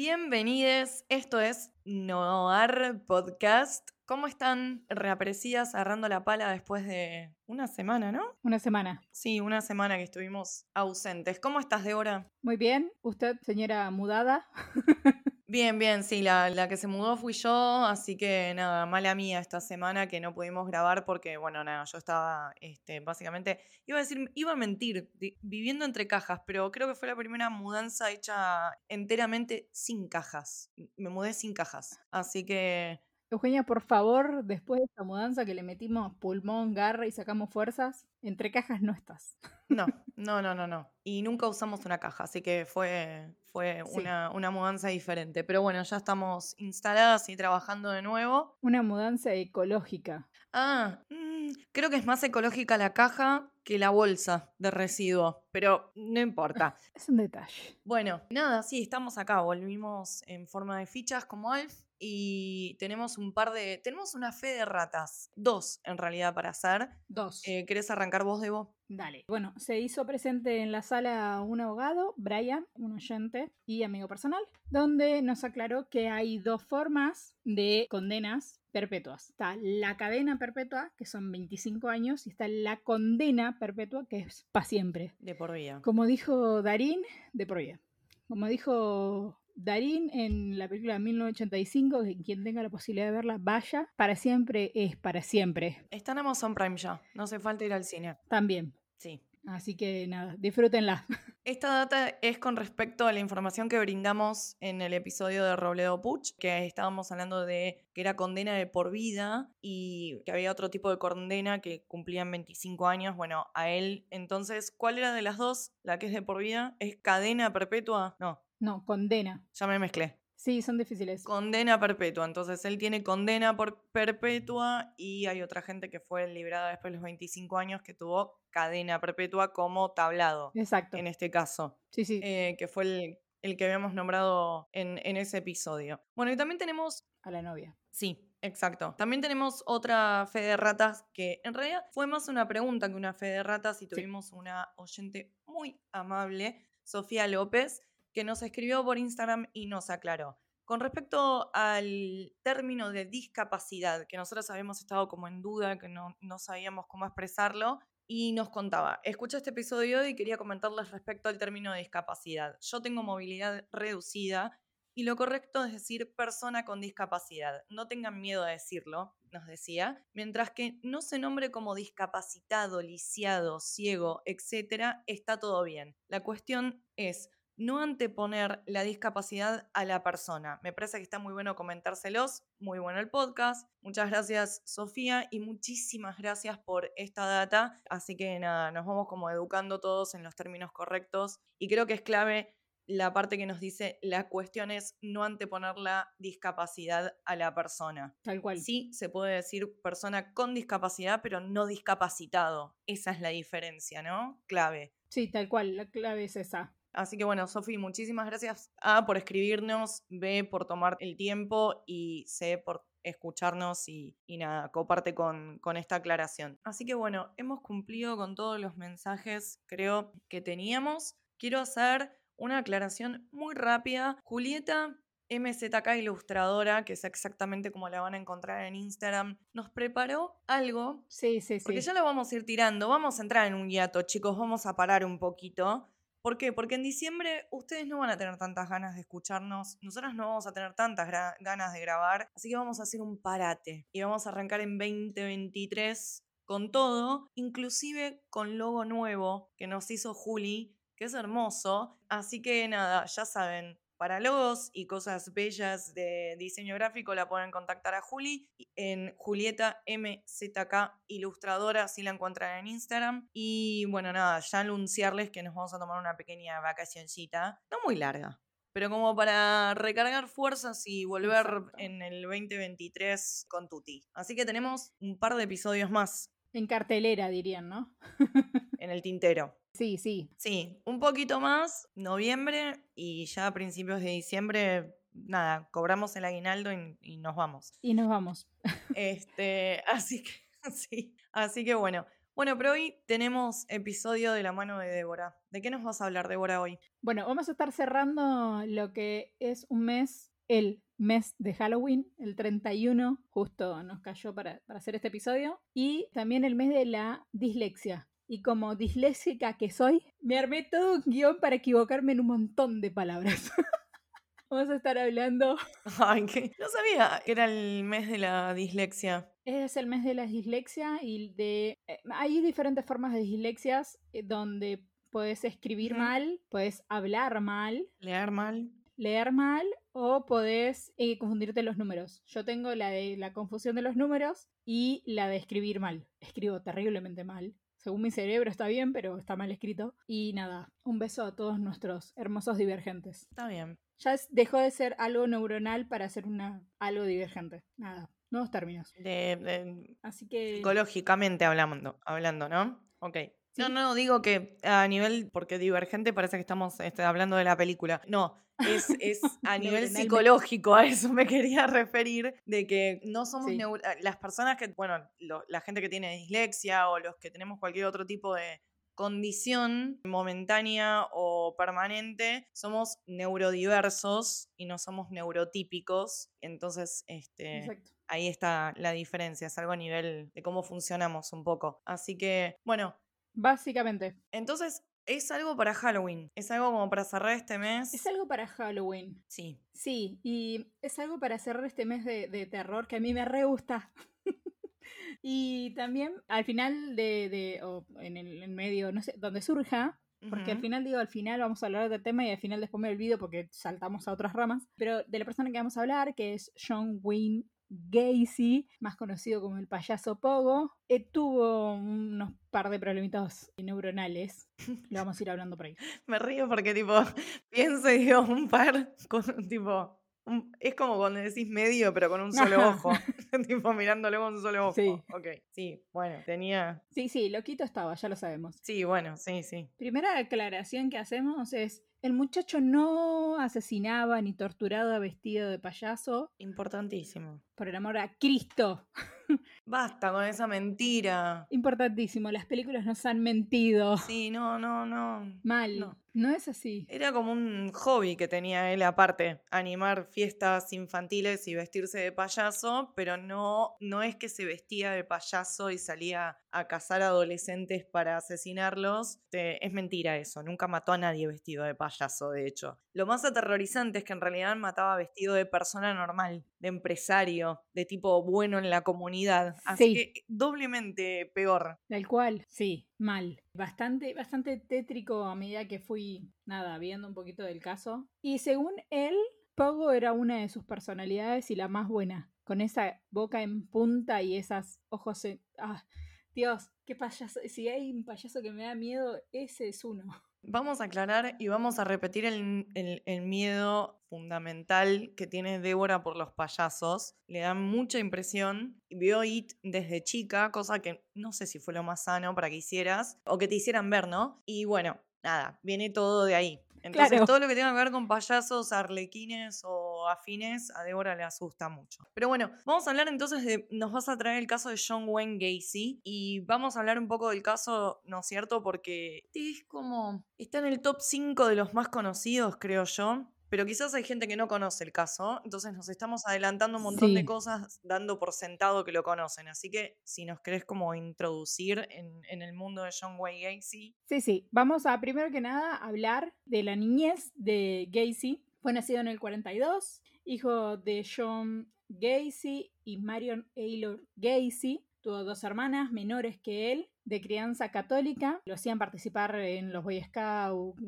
Bienvenidos, esto es Noir Podcast. ¿Cómo están reaparecidas agarrando la pala después de una semana, no? Una semana. Sí, una semana que estuvimos ausentes. ¿Cómo estás, Débora? Muy bien. ¿Usted, señora mudada? Bien, bien, sí, la, la que se mudó fui yo, así que nada, mala mía esta semana que no pudimos grabar porque, bueno, nada, yo estaba, este, básicamente, iba a decir, iba a mentir, viviendo entre cajas, pero creo que fue la primera mudanza hecha enteramente sin cajas. Me mudé sin cajas, así que Eugenia, por favor, después de esta mudanza que le metimos pulmón, garra y sacamos fuerzas, entre cajas no estás. no, no, no, no, no. Y nunca usamos una caja, así que fue, fue Sí. una, una mudanza diferente. Pero bueno, ya estamos instaladas y trabajando de nuevo. Una mudanza ecológica. Ah, mm, creo que es más ecológica la caja que la bolsa de residuos, pero no importa. Es un detalle. Bueno, nada, sí, estamos acá, volvimos en forma de fichas como Alf y tenemos un par de, tenemos una fe de ratas, dos en realidad para hacer. Dos. Eh, ¿Querés arrancar vos, Debo? Dale. Bueno, se hizo presente en la sala un abogado, Brian, un oyente y amigo personal, donde nos aclaró que hay dos formas de condenas perpetuas. Está la cadena perpetua, que son 25 años, y está la condena perpetua, que es para siempre. De por vida. Como dijo Darín, de por vida. Como dijo Darín en la película de 1985, que quien tenga la posibilidad de verla, vaya. Para siempre es para siempre. Está en Amazon Prime ya, no hace falta ir al cine. También. Sí. Así que nada, disfrútenla. Esta data es con respecto a la información que brindamos en el episodio de Robledo Puch, que estábamos hablando de que era condena de por vida y que había otro tipo de condena que cumplían 25 años. Bueno, a él, entonces, ¿cuál era de las dos? La que es de por vida, ¿es cadena perpetua? No, No, condena. ya me mezclé. Sí, son difíciles. Condena perpetua, entonces él tiene condena por perpetua y hay otra gente que fue liberada después de los 25 años que tuvo cadena perpetua como tablado, Exacto. en este caso Sí, sí. eh, que fue el, el que habíamos nombrado en, en ese episodio. Bueno, y también tenemos, A la novia. sí, exacto, también tenemos otra fe de ratas que en realidad fue más una pregunta que una fe de ratas y tuvimos una oyente muy amable, Sofía López, que nos escribió por Instagram y nos aclaró. Con respecto al término de discapacidad, que nosotros habíamos estado como en duda, que no, no sabíamos cómo expresarlo, y nos contaba, escuché este episodio y quería comentarles respecto al término de discapacidad. Yo tengo movilidad reducida y lo correcto es decir persona con discapacidad. No tengan miedo a decirlo, nos decía. Mientras que no se nombre como discapacitado, lisiado, ciego, etc., está todo bien. La cuestión es no anteponer la discapacidad a la persona. Me parece que está muy bueno comentárselos. Muy bueno el podcast. Muchas gracias, Sofía, y muchísimas gracias por esta data. Así que nada, nos vamos como educando todos en los términos correctos. Y creo que es clave la parte que nos dice, la cuestión es no anteponer la discapacidad a la persona. Tal cual. Sí, se puede decir persona con discapacidad, pero no discapacitado. Esa es la diferencia, ¿no? Clave. Sí, tal cual. La clave es esa. Así que bueno, Sofi, muchísimas gracias A por escribirnos, B por tomar el tiempo y C por escucharnos y, y nada, coparte con, con esta aclaración. Así que bueno, hemos cumplido con todos los mensajes, creo, que teníamos. Quiero hacer una aclaración muy rápida. Julieta MZK Ilustradora, que es exactamente como la van a encontrar en Instagram, nos preparó algo Sí, sí, sí. porque ya lo vamos a ir tirando. Vamos a entrar en un hiato, chicos. Vamos a parar un poquito. ¿Por qué? Porque en diciembre ustedes no van a tener tantas ganas de escucharnos. Nosotras no vamos a tener tantas ganas de grabar. Así que vamos a hacer un parate. Y vamos a arrancar en 2023 con todo, inclusive con logo nuevo que nos hizo Juli, que es hermoso. Así que nada, ya saben, para logos y cosas bellas de diseño gráfico la pueden contactar a Juli en Julieta MZK Ilustradora, si la encuentran en Instagram. Y bueno, nada, ya anunciarles que nos vamos a tomar una pequeña vacacioncita, no muy larga, pero como para recargar fuerzas y volver Exacto. en el 2023 con Tuti. Así que tenemos un par de episodios más En cartelera, dirían, ¿no? en el tintero. Sí, sí. Sí, un poquito más, noviembre y ya a principios de diciembre, nada, cobramos el aguinaldo y, y nos vamos. Y nos vamos. Este, así que, sí, así que bueno. Bueno, pero hoy tenemos episodio de la mano de Débora. ¿De qué nos vas a hablar, Débora, hoy? Bueno, vamos a estar cerrando lo que es un mes, el mes de Halloween, el 31, justo nos cayó para, para hacer este episodio, y también el mes de la dislexia. Y como disléxica que soy, me armé todo un guion para equivocarme en un montón de palabras. Vamos a estar hablando. Ay, que no sabía que era el mes de la dislexia. Es el mes de la dislexia y de. eh, hay diferentes formas de dislexias eh, donde puedes escribir mal, puedes hablar mal, Leer mal. Leer mal o podés eh, confundirte los números. Yo tengo la de la confusión de los números y la de escribir mal. Escribo terriblemente mal. Según mi cerebro está bien, pero está mal escrito. Y nada, un beso a todos nuestros hermosos divergentes. Está bien. Ya es- dejó de ser algo neuronal para ser una, algo divergente. Nada, nuevos términos. De, de- Así que... psicológicamente hablando, hablando, ¿no? Ok. No, Sí. no, digo que a nivel, porque divergente parece que estamos este, hablando de la película. No, es, es a nivel psicológico, a eso me quería referir, de que no somos Sí. las personas que, bueno, lo- la gente que tiene dislexia o los que tenemos cualquier otro tipo de condición momentánea o permanente, somos neurodiversos y no somos neurotípicos. Entonces, este, Exacto. ahí está la diferencia, es algo a nivel de cómo funcionamos un poco. Así que, bueno, Básicamente, entonces es algo para Halloween, es algo como para cerrar este mes. es algo para Halloween. Sí, Sí, y es algo para cerrar este mes de, de terror que a mí me re gusta. y también al final de, de- o en el en medio, no sé, donde surja, porque al final digo, al final vamos a hablar del tema y al final después me olvido porque saltamos a otras ramas, pero de la persona que vamos a hablar, que es John Wayne Gacy, más conocido como el payaso Pogo, eh, tuvo unos par de problemitas neuronales. Lo vamos a ir hablando por ahí. me río porque tipo, pienso y digo un par con tipo... un- es como cuando decís medio, pero con un solo ojo. tipo mirándolo con un solo ojo. Sí. Ok, sí, bueno, tenía. Sí, sí, loquito estaba, ya lo sabemos. Sí, bueno, sí, sí. Primera aclaración que hacemos es, el muchacho no asesinaba ni torturaba vestido de payaso, Importantísimo. Por el amor a Cristo. Basta con esa mentira. Importantísimo, las películas nos han mentido. Sí, no, no, no. Mal, no. no. es así. Era como un hobby que tenía él aparte, animar fiestas infantiles y vestirse de payaso, pero no, no es que se vestía de payaso y salía a cazar adolescentes para asesinarlos. Es mentira eso, nunca mató a nadie vestido de payaso, de hecho. Lo más aterrorizante es que en realidad mataba vestido de persona normal, de empresario, de tipo bueno en la comunidad. Así Sí. que doblemente peor. Tal cual, sí, mal. Bastante, bastante tétrico a medida que fui, nada, viendo un poquito del caso. Y según él, Pogo era una de sus personalidades y la más buena. Con esa boca en punta y esas ojos en... Ah, Dios, qué payaso. Si hay un payaso que me da miedo, ese es uno. Vamos a aclarar y vamos a repetir el, el- el miedo fundamental que tiene Débora por los payasos. Le dan mucha impresión. Vio It desde chica, cosa que no sé si fue lo más sano para que hicieras o que te hicieran ver, ¿no? Y bueno, nada, viene todo de ahí. Entonces, Claro. todo lo que tenga que ver con payasos, arlequines o afines, a Débora le asusta mucho. Pero bueno, vamos a hablar entonces de. Nos vas a traer el caso de John Wayne Gacy y vamos a hablar un poco del caso, ¿no es cierto? Porque este es como. Está en el top 5 de los más conocidos, creo yo. Pero quizás hay gente que no conoce el caso, entonces nos estamos adelantando un montón de cosas dando por sentado que lo conocen. Así que si nos querés como introducir en, en el mundo de John Wayne Gacy. Sí, sí. Vamos a primero que nada hablar de la niñez de Gacy. Fue nacido en el 42, hijo de John Gacy y Marion Aylor Gacy. Tuvo dos hermanas menores que él, de crianza católica. Lo hacían participar en los Boy Scouts,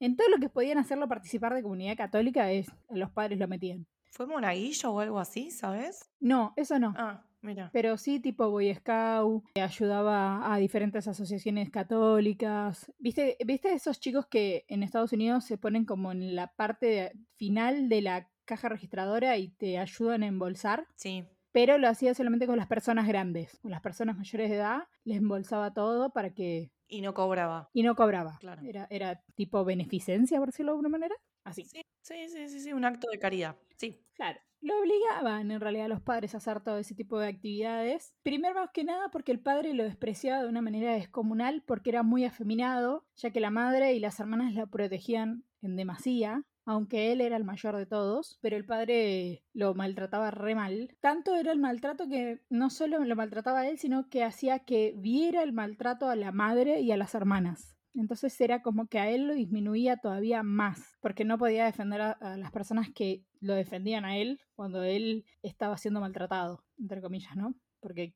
en todo lo que podían hacerlo participar de comunidad católica, es, los padres lo metían. ¿Fue monaguillo o algo así, sabes? No, eso no. Ah, Mira. Pero sí, tipo Boy Scout, ayudaba a diferentes asociaciones católicas. ¿Viste, ¿Viste esos chicos que en Estados Unidos se ponen como en la parte final de la caja registradora y te ayudan a embolsar? Sí. Pero lo hacía solamente con las personas grandes. Con las personas mayores de edad les embolsaba todo para que... Y no cobraba. Y no cobraba. Claro. Era, era tipo beneficencia, por decirlo de alguna manera. Así. Sí, sí, sí, sí, sí, un acto de caridad. Sí. Claro. Lo obligaban en realidad a los padres a hacer todo ese tipo de actividades. Primero más que nada porque el padre lo despreciaba de una manera descomunal porque era muy afeminado, ya que la madre y las hermanas la protegían en demasía, aunque él era el mayor de todos, pero el padre lo maltrataba re mal. Tanto era el maltrato que no solo lo maltrataba a él, sino que hacía que viera el maltrato a la madre y a las hermanas. Entonces era como que a él lo disminuía todavía más, porque no podía defender a, a las personas que lo defendían a él cuando él estaba siendo maltratado, entre comillas, ¿no? Porque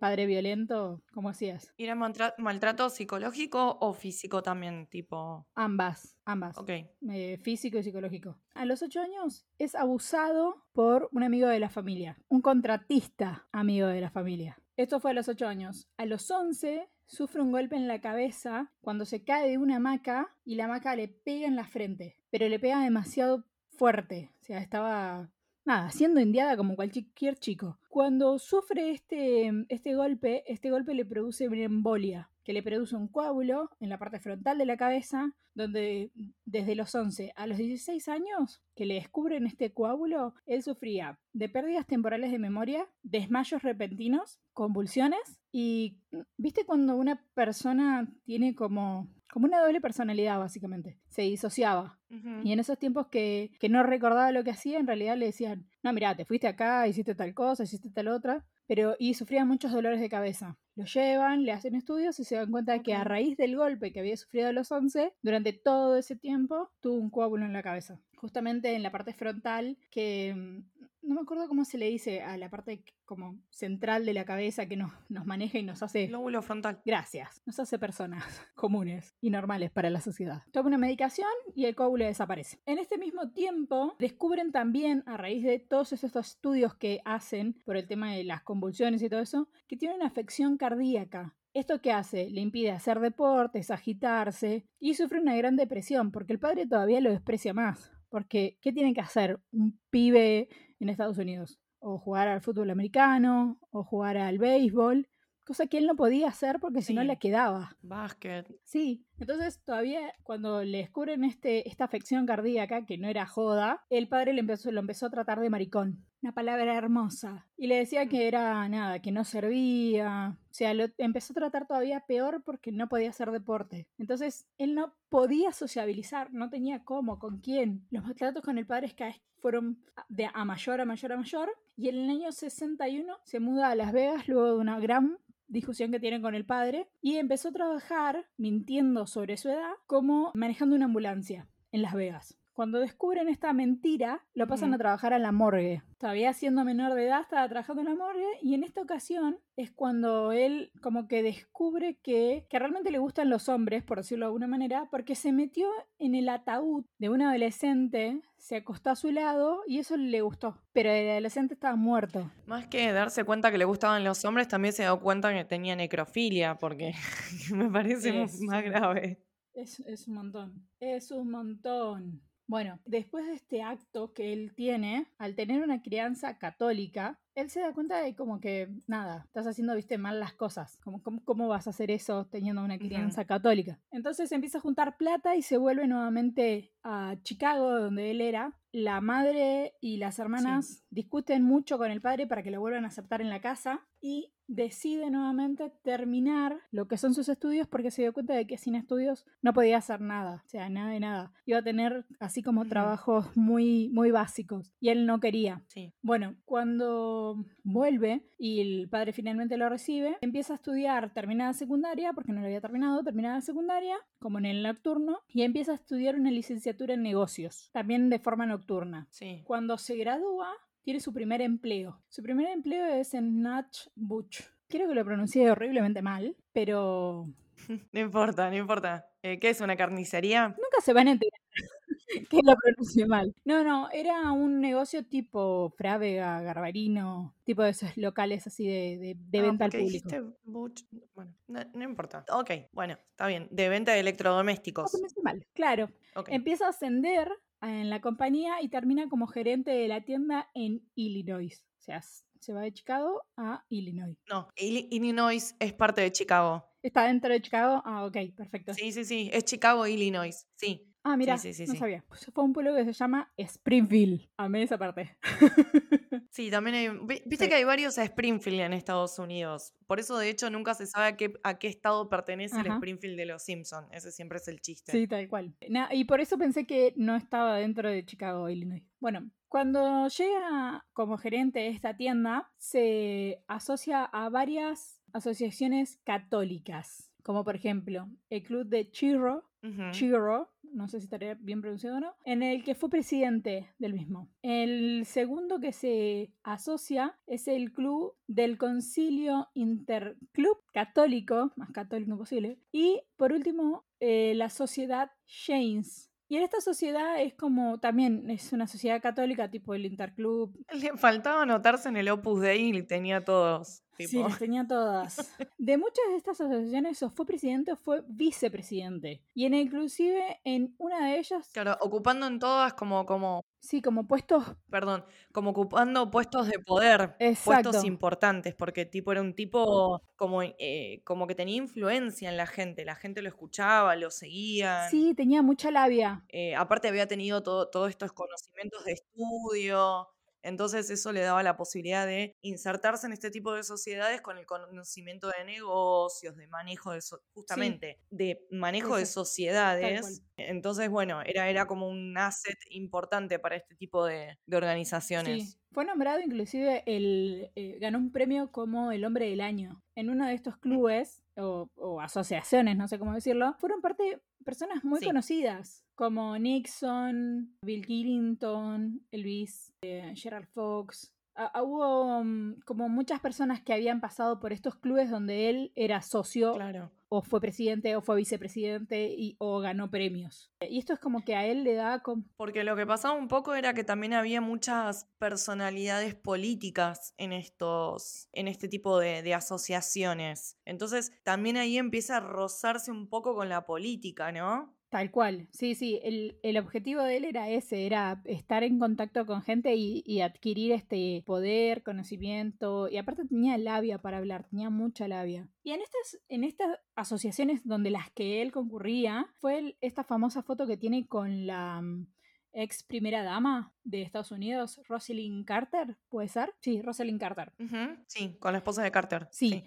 padre violento, ¿cómo hacías? ¿Y era maltra- maltrato psicológico o físico también? Tipo. Ambas, ambas. Ok. eh, físico y psicológico. A los ocho años es abusado por un amigo de la familia, un contratista amigo de la familia. Esto fue a los ocho años. A los 11 sufre un golpe en la cabeza cuando se cae de una hamaca y la hamaca le pega en la frente, pero le pega demasiado fuerte. O sea, estaba, nada, siendo indiada como cualquier chico. Cuando sufre este, este golpe, este golpe le produce una embolia, que le produce un coágulo en la parte frontal de la cabeza, donde desde los 11 a los 16 años que le descubren este coágulo, él sufría de pérdidas temporales de memoria, desmayos repentinos, convulsiones y, ¿viste cuando una persona tiene como, como una doble personalidad básicamente? Se disociaba. Y en esos tiempos que, que no recordaba lo que hacía, en realidad le decían, no, mira, te fuiste acá, hiciste tal cosa, hiciste tal otra, pero y sufría muchos dolores de cabeza. Lo llevan, le hacen estudios y se dan cuenta que a raíz del golpe que había sufrido a los 11, durante todo ese tiempo tuvo un coágulo en la cabeza. Justamente en la parte frontal, que mm, no me acuerdo cómo se le dice a la parte como central de la cabeza que nos, nos maneja y nos hace... Lóbulo frontal. Gracias. Nos hace personas comunes y normales para la sociedad. Toma una medicación y el coágulo desaparece. En este mismo tiempo, descubren también, a raíz de todos estos estudios que hacen por el tema de las convulsiones y todo eso, que tiene una afección cardíaca. ¿Esto qué hace? Le impide hacer deportes, agitarse y sufre una gran depresión porque el padre todavía lo desprecia más. Porque, ¿qué tiene que hacer un pibe en Estados Unidos? O jugar al fútbol americano, o jugar al béisbol, cosa que él no podía hacer porque si no le quedaba. Básquet. Sí, entonces todavía cuando le descubren este, esta afección cardíaca, que no era joda, el padre le empezó, lo empezó a tratar de maricón. Una palabra hermosa. Y le decía que era nada, que no servía. O sea, lo empezó a tratar todavía peor porque no podía hacer deporte. Entonces, él no podía sociabilizar, no tenía cómo, con quién. Los maltratos con el padre es que fueron de a mayor a mayor a mayor. Y en el año 61 se muda a Las Vegas luego de una gran discusión que tienen con el padre y empezó a trabajar, mintiendo sobre su edad, como manejando una ambulancia en Las Vegas. Cuando descubren esta mentira, lo pasan a trabajar a la morgue. Todavía siendo menor de edad, estaba trabajando en la morgue y en esta ocasión es cuando él como que descubre que, que realmente le gustan los hombres, por decirlo de alguna manera, porque se metió en el ataúd de un adolescente, se acostó a su lado y eso le gustó. Pero el adolescente estaba muerto. Más que darse cuenta que le gustaban los hombres, también se dio cuenta que tenía necrofilia, porque me parece Es- más grave. Es, es un montón. Es un montón. Bueno, después de este acto que él tiene, al tener una crianza católica, él se da cuenta de como que, nada, estás haciendo, viste, mal las cosas. Como, ¿cómo, cómo vas a hacer eso teniendo una crianza católica? Entonces empieza a juntar plata y se vuelve nuevamente a Chicago, donde él era. La madre y las hermanas discuten mucho con el padre para que lo vuelvan a aceptar en la casa y decide nuevamente terminar lo que son sus estudios porque se dio cuenta de que sin estudios no podía hacer nada, o sea, nada de nada. Iba a tener así como trabajos muy, muy básicos y él no quería. Sí. Bueno, cuando vuelve y el padre finalmente lo recibe, empieza a estudiar terminada secundaria, porque no lo había terminado, terminada secundaria, como en el nocturno, y empieza a estudiar una licenciatura en negocios, también de forma nocturna. Sí. Cuando se gradúa, tiene su primer empleo. Su primer empleo es en Natch Butch. Quiero que lo pronuncie horriblemente mal, pero No importa, no importa. Eh, ¿Qué es una carnicería? nunca se van a enterar. que lo pronuncié mal. No, no, era un negocio tipo Frávega, Garbarino, tipo de esos locales así de, de- de Ah, venta al público. Bueno, no, no importa. Ok, bueno, está bien. De venta de No electrodomésticos. pronuncié mal, claro. Ok. Empieza a ascender en la compañía y termina como gerente de la tienda en Illinois. O sea, se va de Chicago a Illinois. No, Illi- Illinois es parte de Chicago. ¿Está dentro de Chicago? Ah, ok, perfecto. Sí, sí, sí. Es Chicago, Illinois. Sí. Ah, mira, sí, sí, no sí. sabía. Pues fue un pueblo que se llama Springfield. Amé esa parte. Sí, también hay. vi- Viste que hay varios Springfield en Estados Unidos. Por eso, de hecho, nunca se sabe a qué, a qué estado pertenece el. Springfield de los Simpsons. Ese siempre es el chiste. Sí, tal cual. Na- y por eso pensé que no estaba dentro de Chicago, Illinois. Bueno, cuando llega como gerente de esta tienda, se asocia a varias asociaciones católicas, como por ejemplo el Club de Chiro, Ujú. Chiro, no sé si estaría bien pronunciado o no, en el que fue presidente del mismo. El segundo que se asocia es el club del Concilio Interclub Católico, más católico posible. Y por último, eh, la sociedad James. Y en esta sociedad es como también es una sociedad católica tipo el Interclub. Le faltaba anotarse en el Opus Dei tenía todos. Sí, Tipo. las tenía todas. De muchas de estas asociaciones o fue presidente o fue vicepresidente. Y en inclusive en una de ellas, Claro, ocupando en todas como, como, sí, como puestos perdón, como ocupando puestos de poder, Exacto. puestos importantes, porque tipo era un tipo como, eh, como que tenía influencia en la gente, la gente lo escuchaba, lo seguían. Sí, tenía mucha labia. Eh, aparte había tenido todo, todos estos conocimientos de estudio, entonces eso le daba la posibilidad de insertarse en este tipo de sociedades con el conocimiento de negocios, de manejo de, so- justamente, de manejo de sociedades. Entonces, bueno, era, era como un asset importante para este tipo de, de organizaciones. Sí. Fue nombrado inclusive el eh, ganó un premio como el hombre del año. En uno de estos clubes o, o asociaciones, no sé cómo decirlo, fueron parte personas muy Sí. conocidas como Nixon, Bill Clinton, Elvis, eh, Gerald Fox. Ah, ah, hubo mm, como muchas personas que habían pasado por estos clubes donde él era socio Claro. o fue presidente o fue vicepresidente y, o ganó premios. Y esto es como que a él le da como... Porque lo que pasaba un poco era que también había muchas personalidades políticas en estos, en este tipo de, de asociaciones. Entonces también ahí empieza a rozarse un poco con la política, ¿no? Tal cual, sí, sí, el, el objetivo de él era ese, era estar en contacto con gente y, y adquirir este poder, conocimiento, y aparte tenía labia para hablar, tenía mucha labia. Y en estas, en estas asociaciones donde las que él concurría, fue el- esta famosa foto que tiene con la mm, ex primera dama de Estados Unidos, Rosalind Carter, ¿puede ser? Sí, Rosalind Carter. Sí, con la esposa de Carter. Sí.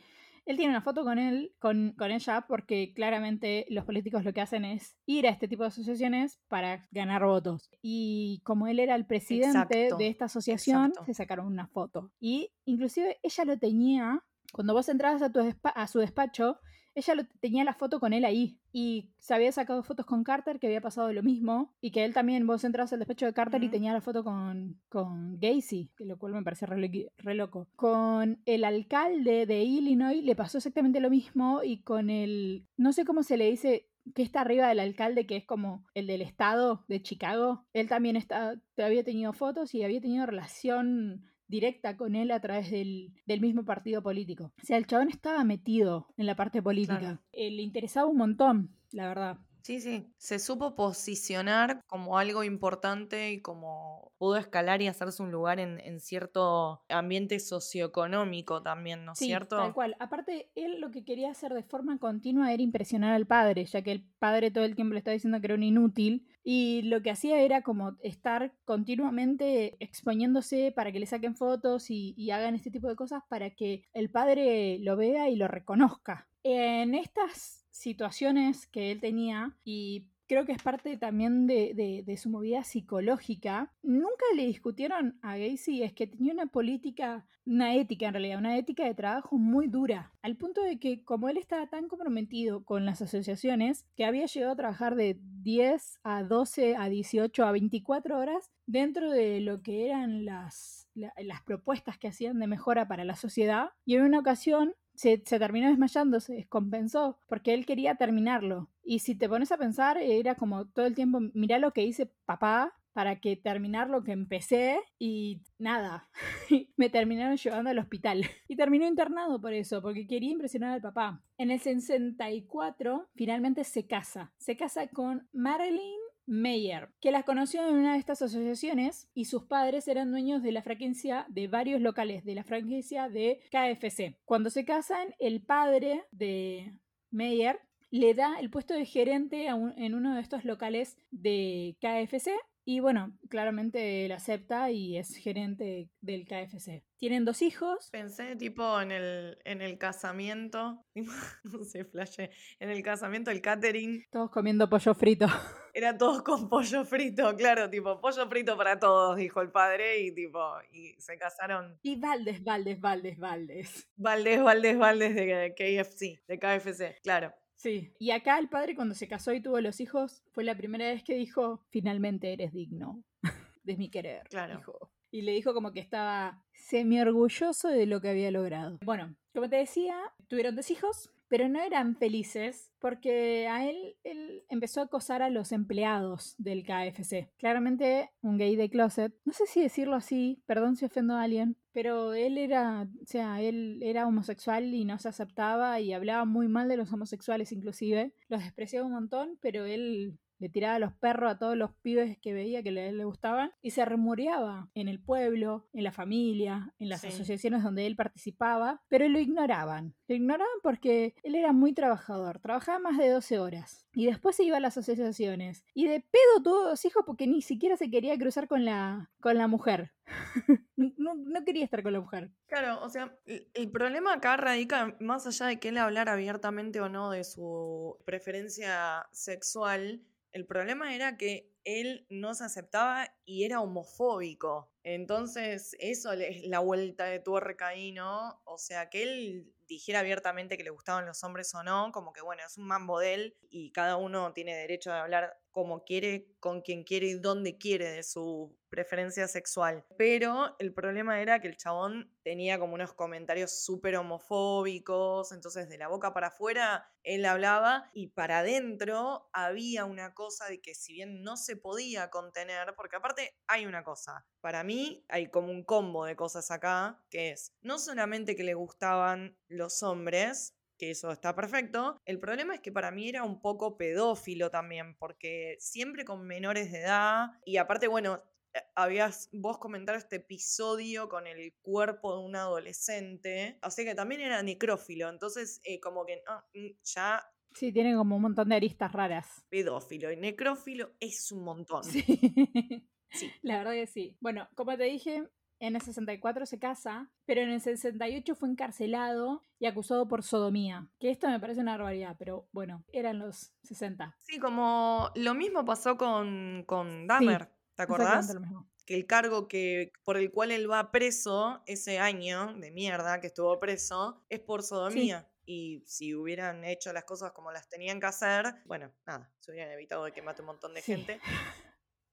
Él tiene una foto con él, con, con ella, porque claramente los políticos lo que hacen es ir a este tipo de asociaciones para ganar votos. Y como él era el presidente Exacto, de esta asociación, exacto. se sacaron una foto. Y inclusive ella lo tenía, cuando vos entrabas a, tu despa- a su despacho, ella lo, tenía la foto con él ahí. Y se había sacado fotos con Carter, que había pasado lo mismo. Y que él también, vos entrabas al despacho de Carter y tenía la foto con, con Gacy, que lo cual me parece re loco. Con el alcalde de Illinois le pasó exactamente lo mismo. Y con el, no sé cómo se le dice, que está arriba del alcalde, que es como el del estado de Chicago. Él también está, había tenido fotos y había tenido relación directa con él a través del, del mismo partido político. O sea, el chabón estaba metido en la parte política. Claro. Eh, le interesaba un montón, la verdad. Sí, sí. Se supo posicionar como algo importante y como pudo escalar y hacerse un lugar en, en cierto ambiente socioeconómico también, ¿no es Sí, cierto? tal cual. Aparte, él lo que quería hacer de forma continua era impresionar al padre, ya que el padre todo el tiempo le estaba diciendo que era un inútil. Y lo que hacía era como estar continuamente exponiéndose para que le saquen fotos y, hagan este tipo de cosas para que el padre lo vea y lo reconozca. En estas situaciones que él tenía, y creo que es parte también de, su movida psicológica, nunca le discutieron a Gacy es que tenía una política, una ética en realidad, una ética de trabajo muy dura, al punto de que como él estaba tan comprometido con las asociaciones, que había llegado a trabajar de 10 a 12 a 18 a 24 horas dentro de lo que eran las, la- las propuestas que hacían de mejora para la sociedad, y en una ocasión se, terminó desmayando, se descompensó, porque él quería terminarlo. Y si te pones a pensar, era como todo el tiempo, mirá lo que hice papá para que terminar lo que empecé y nada, me terminaron llevando al hospital. Y terminó internado por eso, porque quería impresionar al papá. En el 64 finalmente se casa, se casa con Marilyn Meyer, que las conoció en una de estas asociaciones y sus padres eran dueños de la franquicia de varios locales de la franquicia de KFC. Cuando se casan, el padre de Meyer le da el puesto de gerente en uno de estos locales de KFC y bueno, claramente él acepta y es gerente del KFC. Tienen dos hijos. Pensé tipo en el, en el casamiento, no sé, flashé, en el casamiento, el catering. Todos comiendo pollo frito. Era todos con pollo frito, claro, tipo, pollo frito para todos, dijo el padre, y tipo, y se casaron. Y Valdes, Valdes, Valdes, Valdes. Valdes, Valdes, Valdes de KFC, de KFC, claro. Sí, y acá el padre cuando se casó y tuvo los hijos, fue la primera vez que dijo, finalmente eres digno de mi querer. Claro. Y le dijo como que estaba semi orgulloso de lo que había logrado. Bueno, como te decía, tuvieron dos hijos, pero no eran felices porque a él, él empezó a acosar a los empleados del KFC. Claramente un gay de closet. No sé si decirlo así, perdón si ofendo a alguien, pero él era, o sea, él era homosexual y no se aceptaba y hablaba muy mal de los homosexuales inclusive. Los despreciaba un montón, pero él le tiraba los perros a todos los pibes que veía que le, le gustaban y se remoreaba en el pueblo, en la familia, en las asociaciones donde él participaba, pero lo ignoraban. Lo ignoraban porque él era muy trabajador, trabajaba más de 12 horas y después se iba a las asociaciones y de pedo tuvo dos hijos porque ni siquiera se quería cruzar con la, con la mujer. no, no, quería estar con la mujer. Claro, o sea, el problema acá radica más allá de que él hablara abiertamente o no de su preferencia sexual el problema era que él no se aceptaba y era homofóbico. Entonces, eso es la vuelta de tuerca ahí, ¿no? O sea, que él dijera abiertamente que le gustaban los hombres o no, como que bueno, es un mambo de él y cada uno tiene derecho de hablar como quiere, con quien quiere y donde quiere de su preferencia sexual. Pero el problema era que el chabón tenía como unos comentarios súper homofóbicos, entonces de la boca para afuera él hablaba y para adentro había una cosa de que si bien no se podía contener, porque aparte hay una cosa, para mí hay como un combo de cosas acá, que es no solamente que le gustaban los hombres, que eso está perfecto. El problema es que para mí era un poco pedófilo también, porque siempre con menores de edad, y aparte, bueno, eh, habías vos comentado este episodio con el cuerpo de un adolescente, así que también era necrófilo, entonces eh, como que ah, mm, ya... Sí, tiene como un montón de aristas raras. Pedófilo y necrófilo es un montón. Sí. sí. La verdad que sí. Bueno, como te dije, en el 64 se casa, pero en el 68 fue encarcelado y acusado por sodomía. Que esto me parece una barbaridad, pero bueno, eran los 60. Sí, como lo mismo pasó con, con Dahmer, ¿te acordás? Lo mismo. Que el cargo que, por el cual él va preso ese año de mierda que estuvo preso es por sodomía. Y si hubieran hecho las cosas como las tenían que hacer, bueno, nada, se hubieran evitado de que mate un montón de gente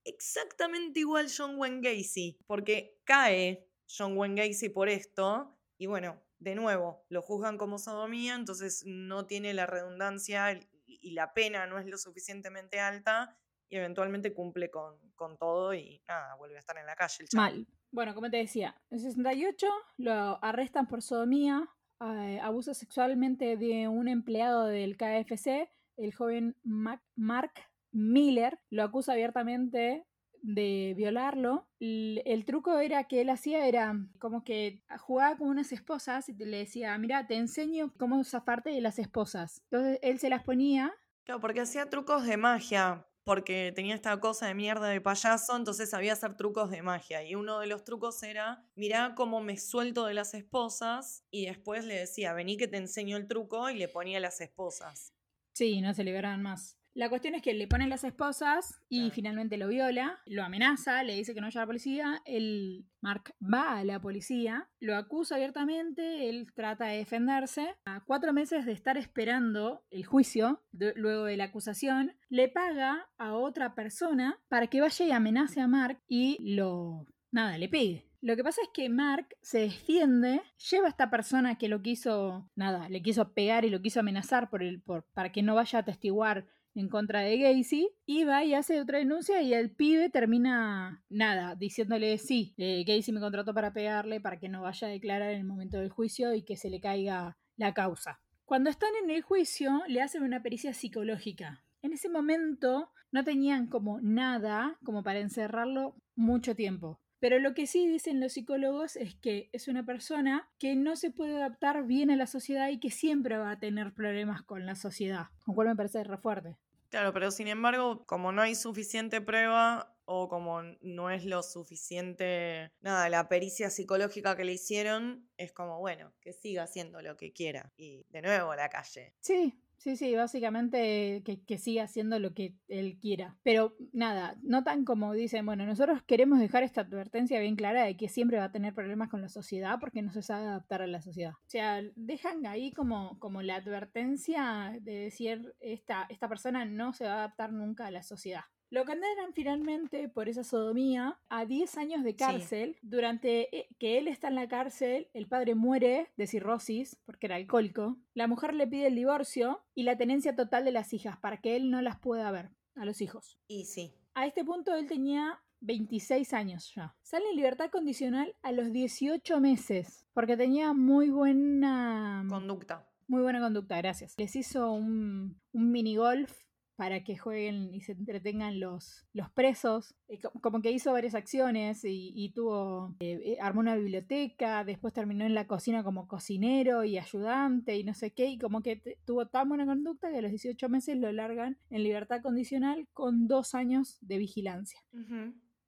exactamente igual John Wayne Gacy, porque cae John Wayne Gacy por esto, y bueno, de nuevo, lo juzgan como sodomía, entonces no tiene la redundancia y la pena no es lo suficientemente alta, y eventualmente cumple con, con todo y nada, vuelve a estar en la calle el Mal. Bueno, como te decía, en 68 lo arrestan por sodomía, eh, abuso sexualmente de un empleado del KFC, el joven Mark Miller lo acusa abiertamente de violarlo. El, truco era que él hacía era como que jugaba con unas esposas y le decía, mira, te enseño cómo zafarte de las esposas. Entonces él se las ponía. Claro, porque hacía trucos de magia, porque tenía esta cosa de mierda de payaso, entonces sabía hacer trucos de magia. Y uno de los trucos era, mira cómo me suelto de las esposas y después le decía, vení que te enseño el truco y le ponía las esposas. Sí, no se liberaban más. La cuestión es que le ponen las esposas y finalmente lo viola, lo amenaza, le dice que no vaya a la policía, el Mark va a la policía, lo acusa abiertamente, él trata de defenderse. A cuatro meses de estar esperando el juicio, luego de la acusación, le paga a otra persona para que vaya y amenace a Mark y lo... nada, le pegue. Lo que pasa es que Mark se defiende, lleva a esta persona que lo quiso, nada, le quiso pegar y lo quiso amenazar por el, por, para que no vaya a testiguar en contra de Gacy y va y hace otra denuncia y el pibe termina nada, diciéndole sí, eh, Gacy me contrató para pegarle para que no vaya a declarar en el momento del juicio y que se le caiga la causa. Cuando están en el juicio le hacen una pericia psicológica. En ese momento no tenían como nada como para encerrarlo mucho tiempo. Pero lo que sí dicen los psicólogos es que es una persona que no se puede adaptar bien a la sociedad y que siempre va a tener problemas con la sociedad, lo cual me parece re fuerte. Claro, pero sin embargo, como no hay suficiente prueba o como no es lo suficiente, nada, la pericia psicológica que le hicieron, es como, bueno, que siga haciendo lo que quiera. Y de nuevo la calle. Sí, Sí, sí, básicamente que, que, siga haciendo lo que él quiera. Pero nada, no tan como dicen, bueno, nosotros queremos dejar esta advertencia bien clara de que siempre va a tener problemas con la sociedad porque no se sabe adaptar a la sociedad. O sea, dejan ahí como, como la advertencia de decir, esta, esta persona no se va a adaptar nunca a la sociedad. Lo condenan finalmente por esa sodomía a 10 años de cárcel. Durante eh, que él está en la cárcel, el padre muere de cirrosis porque era alcohólico. La mujer le pide el divorcio y la tenencia total de las hijas para que él no las pueda ver, a los hijos. Y sí. A este punto él tenía 26 años ya. Sale en libertad condicional a los 18 meses porque tenía muy buena conducta. Muy buena conducta, gracias. Les hizo un, un mini golf para que jueguen y se entretengan los, los presos. Eh, como que hizo varias acciones y, tuvo, eh, eh, armó una biblioteca, después terminó en la cocina como cocinero y ayudante y no sé qué, y como que tuvo tan buena conducta que a los 18 meses lo largan en libertad condicional con dos años de vigilancia.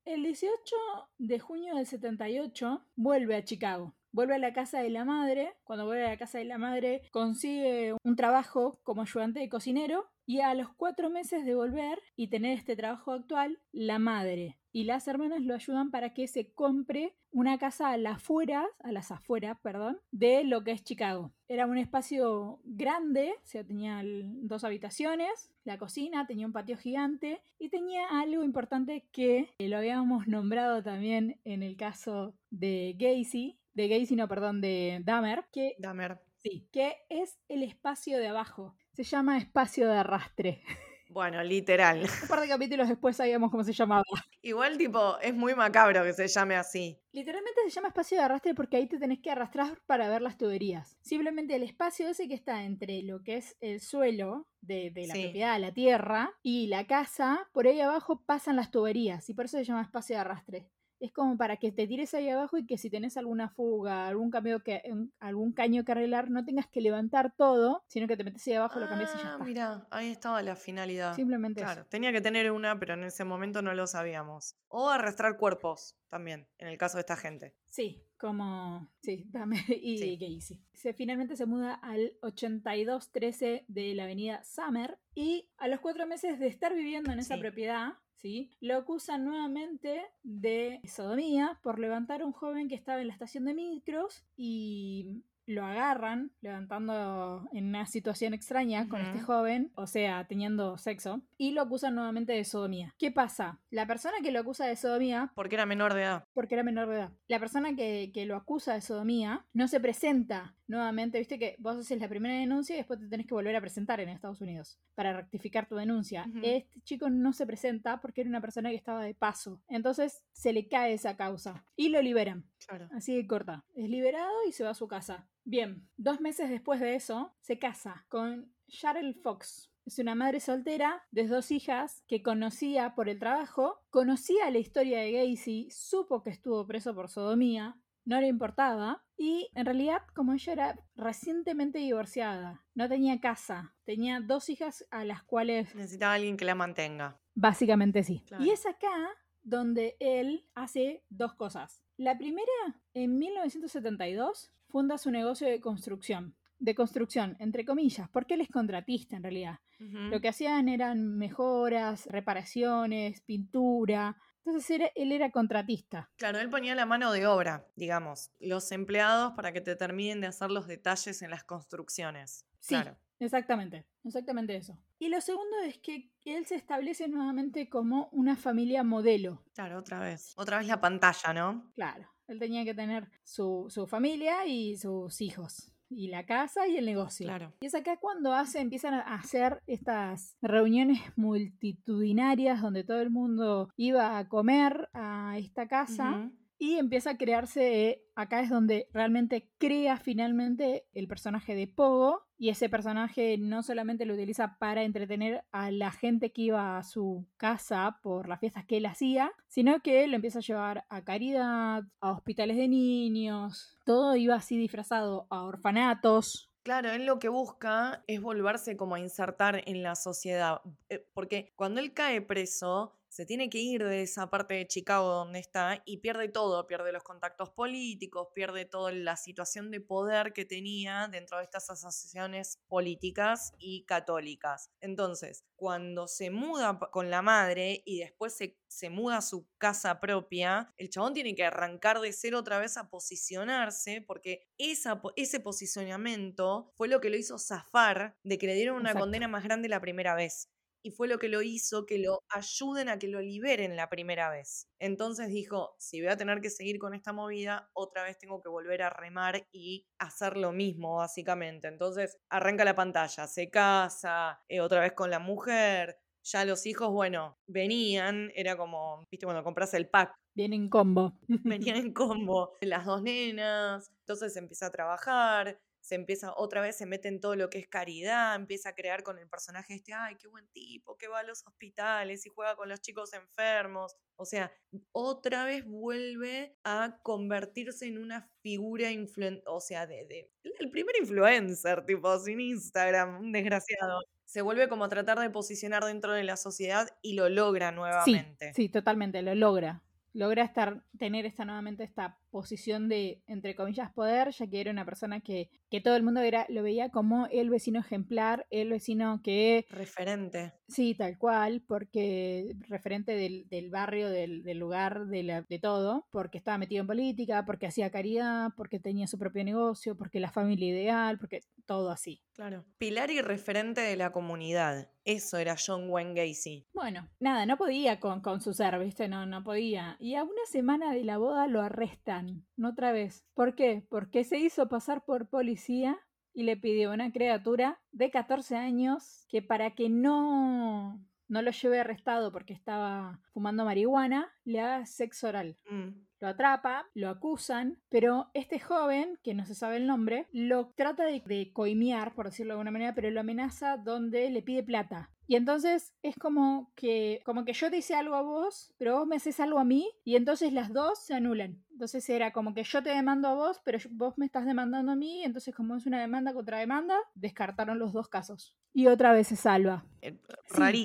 El 18 de junio del 78 vuelve a Chicago vuelve a la casa de la madre. Cuando vuelve a la casa de la madre, consigue un trabajo como ayudante de cocinero. Y a los cuatro meses de volver y tener este trabajo actual, la madre y las hermanas lo ayudan para que se compre una casa a las afueras, a las afueras, perdón, de lo que es Chicago. Era un espacio grande, o sea, tenía dos habitaciones, la cocina, tenía un patio gigante y tenía algo importante que lo habíamos nombrado también en el caso de Gacy, de Gacy, no, perdón, de Dahmer, que, Dahmer. Sí, que es el espacio de abajo. Se llama espacio de arrastre. Bueno, literal. Un par de capítulos después sabíamos cómo se llamaba. Igual, tipo, es muy macabro que se llame así. Literalmente se llama espacio de arrastre porque ahí te tenés que arrastrar para ver las tuberías. Simplemente el espacio ese que está entre lo que es el suelo de, la propiedad, la tierra, y la casa, por ahí abajo pasan las tuberías y por eso se llama espacio de arrastre es como para que te tires ahí abajo y que si tenés alguna fuga, algún cambio que, algún caño que arreglar, no tengas que levantar todo, sino que te metes ahí abajo, lo cambias y ya ah, está. Mira, ahí estaba la finalidad. Simplemente claro, tenía que tener una, pero en ese momento no lo sabíamos. O arrastrar cuerpos también, en el caso de esta gente. Sí, como. Sí, dame. Y sí. Se, finalmente se muda al 8213 de la avenida Summer. Y a los cuatro meses de estar viviendo en esa propiedad, ¿sí? Lo acusan nuevamente de sodomía por levantar a un joven que estaba en la estación de micros y lo agarran levantando en una situación extraña con este joven, o sea, teniendo sexo, y lo acusan nuevamente de sodomía. ¿Qué pasa? La persona que lo acusa de sodomía... Porque era menor de edad. Porque era menor de edad. La persona que, lo acusa de sodomía no se presenta nuevamente, viste que vos haces la primera denuncia y después te tenés que volver a presentar en Estados Unidos para rectificar tu denuncia. Este chico no se presenta porque era una persona que estaba de paso. Entonces se le cae esa causa y lo liberan. Claro. Así de corta. Es liberado y se va a su casa. Bien, dos meses después de eso, se casa con Cheryl Fox. Es una madre soltera de dos hijas que conocía por el trabajo, conocía la historia de Gacy, supo que estuvo preso por sodomía, no le importaba y en realidad como ella era recientemente divorciada, no tenía casa, tenía dos hijas a las cuales... Necesitaba alguien que la mantenga. Básicamente sí. Y es acá donde él hace dos cosas. La primera, en 1972, funda su negocio de construcción. De construcción, entre comillas, porque él es contratista en realidad. Lo que hacían eran mejoras, reparaciones, pintura. Entonces él era contratista. Claro, él ponía la mano de obra, digamos, los empleados para que te terminen de hacer los detalles en las construcciones. Sí, claro. exactamente, exactamente eso. Y lo segundo es que él se establece nuevamente como una familia modelo. Claro, otra vez. Otra vez la pantalla, ¿no? Claro. Él tenía que tener su, su familia y sus hijos. Y la casa y el negocio. Claro. Y es acá cuando hace, empiezan a hacer estas reuniones multitudinarias donde todo el mundo iba a comer a esta casa. Y empieza a crearse, acá es donde realmente crea finalmente el personaje de Pogo. Y ese personaje no solamente lo utiliza para entretener a la gente que iba a su casa por las fiestas que él hacía, sino que lo empieza a llevar a caridad, a hospitales de niños. Todo iba así disfrazado a orfanatos. Claro, él lo que busca es volverse como a insertar en la sociedad. eh, Porque cuando él cae preso, se tiene que ir de esa parte de Chicago donde está y pierde todo, pierde los contactos políticos, pierde toda la situación de poder que tenía dentro de estas asociaciones políticas y católicas. Entonces, cuando se muda con la madre y después se, se muda a su casa propia, el chabón tiene que arrancar de cero otra vez a posicionarse porque esa, ese posicionamiento fue lo que lo hizo zafar de que le dieron una Exacto. condena más grande la primera vez y fue lo que lo hizo que lo ayuden a que lo liberen la primera vez. Entonces dijo, si voy a tener que seguir con esta movida, otra vez tengo que volver a remar y hacer lo mismo, básicamente. Entonces arranca la pantalla, se casa, eh, otra vez con la mujer. Ya los hijos, bueno, venían, era como, viste, cuando compras el pack, Viene en combo. venían en combo las dos nenas, entonces empieza a trabajar, se empieza otra vez, se mete en todo lo que es caridad, empieza a crear con el personaje este, ay, qué buen tipo, que va a los hospitales y juega con los chicos enfermos. O sea, otra vez vuelve a convertirse en una figura influen o sea, de, de- el primer influencer, tipo, sin Instagram, un desgraciado. Se vuelve como a tratar de posicionar dentro de la sociedad y lo logra Sí, nuevamente. sí, totalmente, lo logra. Logra estar, tener esta nuevamente esta posición de, entre comillas, poder, ya que era una persona que, que todo el mundo era, lo veía como el vecino ejemplar, el vecino que Referente. Sí, tal cual, porque referente del, del barrio, del, del lugar, de, la- de todo, porque estaba metido en política, porque hacía caridad, porque tenía su propio negocio, porque la familia ideal, porque todo así. Claro. Pilar y referente de la comunidad. Eso era John Wayne Gacy. Bueno, nada, no podía con, con su ser, ¿viste? No, no podía. Y a una semana de la boda lo arrestan, no otra vez. ¿Por qué? Porque se hizo pasar por policía y le pidió a una criatura de 14 años que para que no, no lo lleve arrestado porque estaba fumando marihuana, le haga sexo oral. Mm. Lo atrapa, lo acusan, pero este joven, que no se sabe el nombre, lo trata de, de coimear, por decirlo de alguna manera, pero lo amenaza donde le pide plata. Y entonces es como que, como que yo te hice algo a vos, pero vos me haces algo a mí, y entonces las dos se anulan. Entonces era como que yo te demando a vos, pero vos me estás demandando a mí, entonces como es una demanda contra demanda, descartaron los dos casos. Y otra vez se salva. Eh, Sí.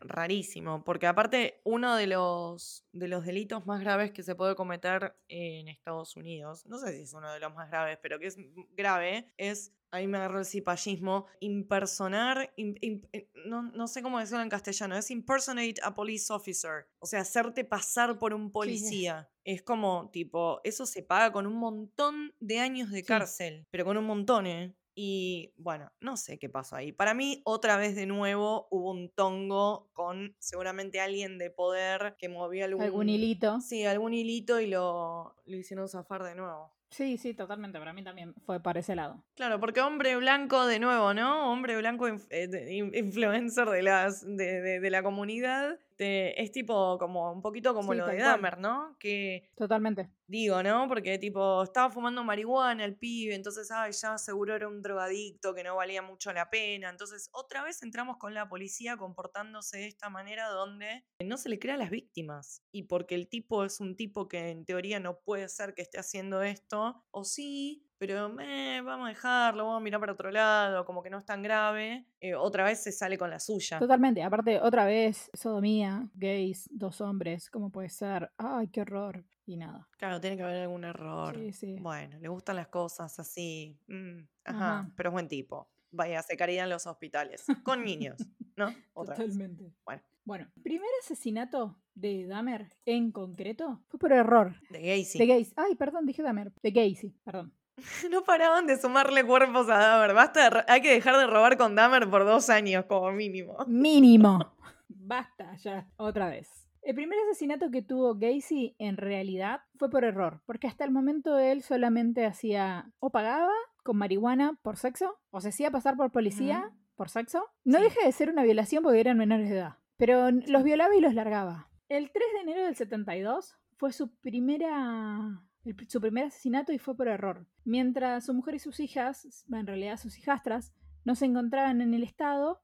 Rarísimo. Porque aparte, uno de los, de los delitos más graves que se puede cometer en Estados Unidos, no sé si es uno de los más graves, pero que es grave, es, ahí me agarró el cipallismo, impersonar, im- im- eh, no, no sé cómo decirlo en castellano, es impersonate a police officer. O sea, hacerte pasar por un policía. Es como, tipo, eso se paga con un montón de años de Sí. cárcel, pero con un montón, ¿eh? Y bueno, no sé qué pasó ahí. Para mí, otra vez de nuevo, hubo un tongo con seguramente alguien de poder que movió algún, Algún hilito. Sí, algún hilito y lo, lo hicieron zafar de nuevo. Sí, sí, totalmente. Para mí también fue para ese lado. Claro, porque hombre blanco de nuevo, ¿no? Hombre blanco inf- eh, influencer de, las, de, de- de la comunidad. Te- es tipo como un poquito como Sí, lo de. Dahmer, ¿no? Que Totalmente. Digo, ¿no? Porque tipo, estaba fumando marihuana el pibe, entonces, ay, ya seguro era un drogadicto que no valía mucho la pena. Entonces, otra vez entramos con la policía comportándose de esta manera donde no se le crea a las víctimas. Y porque el tipo es un tipo que en teoría no puede ser que esté haciendo esto, o sí, pero eh, vamos a dejarlo, vamos a mirar para otro lado, como que no es tan grave. eh, otra vez se sale con la suya. Totalmente. Aparte, otra vez, sodomía, gays, dos hombres, ¿cómo puede ser? Ay, qué horror. Y nada. Claro, tiene que haber algún error. Sí, sí. Bueno, le gustan las cosas así. mm, ajá, Ajá. pero es buen tipo. Vaya, se caridad en los hospitales. Con niños, ¿no? Otra vez. Totalmente. Bueno. Bueno, primer asesinato de Dahmer en concreto fue por error. De Gacy. De Gacy. Ay, perdón, dije Dahmer. De Gacy, perdón. No paraban de sumarle cuerpos a Dahmer. Basta de hay que dejar de robar con Dahmer por dos años, como mínimo. Mínimo. Basta ya. Otra vez. El primer asesinato que tuvo Gacy en realidad fue por error, porque hasta el momento él solamente hacía o pagaba con marihuana por sexo, o se hacía pasar por policía por sexo. No Sí. deja de ser una violación porque eran menores de edad, pero los violaba y los largaba. El 3 de enero del 72 fue su primera el su primer asesinato y fue por error. Mientras su mujer y sus hijas, en realidad sus hijastras, no se encontraban en el estado,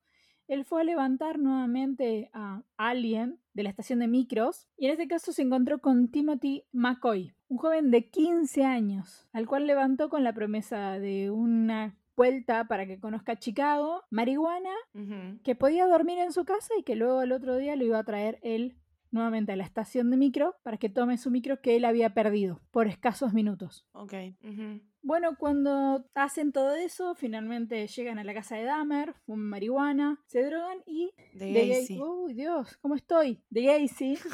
él fue a levantar nuevamente a alguien de la estación de micros y en este caso se encontró con Timothy McCoy, un joven de 15 años, al cual levantó con la promesa de una vuelta para que conozca Chicago, marihuana, que podía dormir en su casa y que luego al otro día lo iba a traer él nuevamente a la estación de micro para que tome su micro que él había perdido por escasos minutos. Ok. ujú. Bueno, cuando hacen todo eso, finalmente llegan a la casa de Dahmer, fuman marihuana, se drogan y De Gacy. Ga- Uy, Dios, ¿cómo estoy? De Gacy.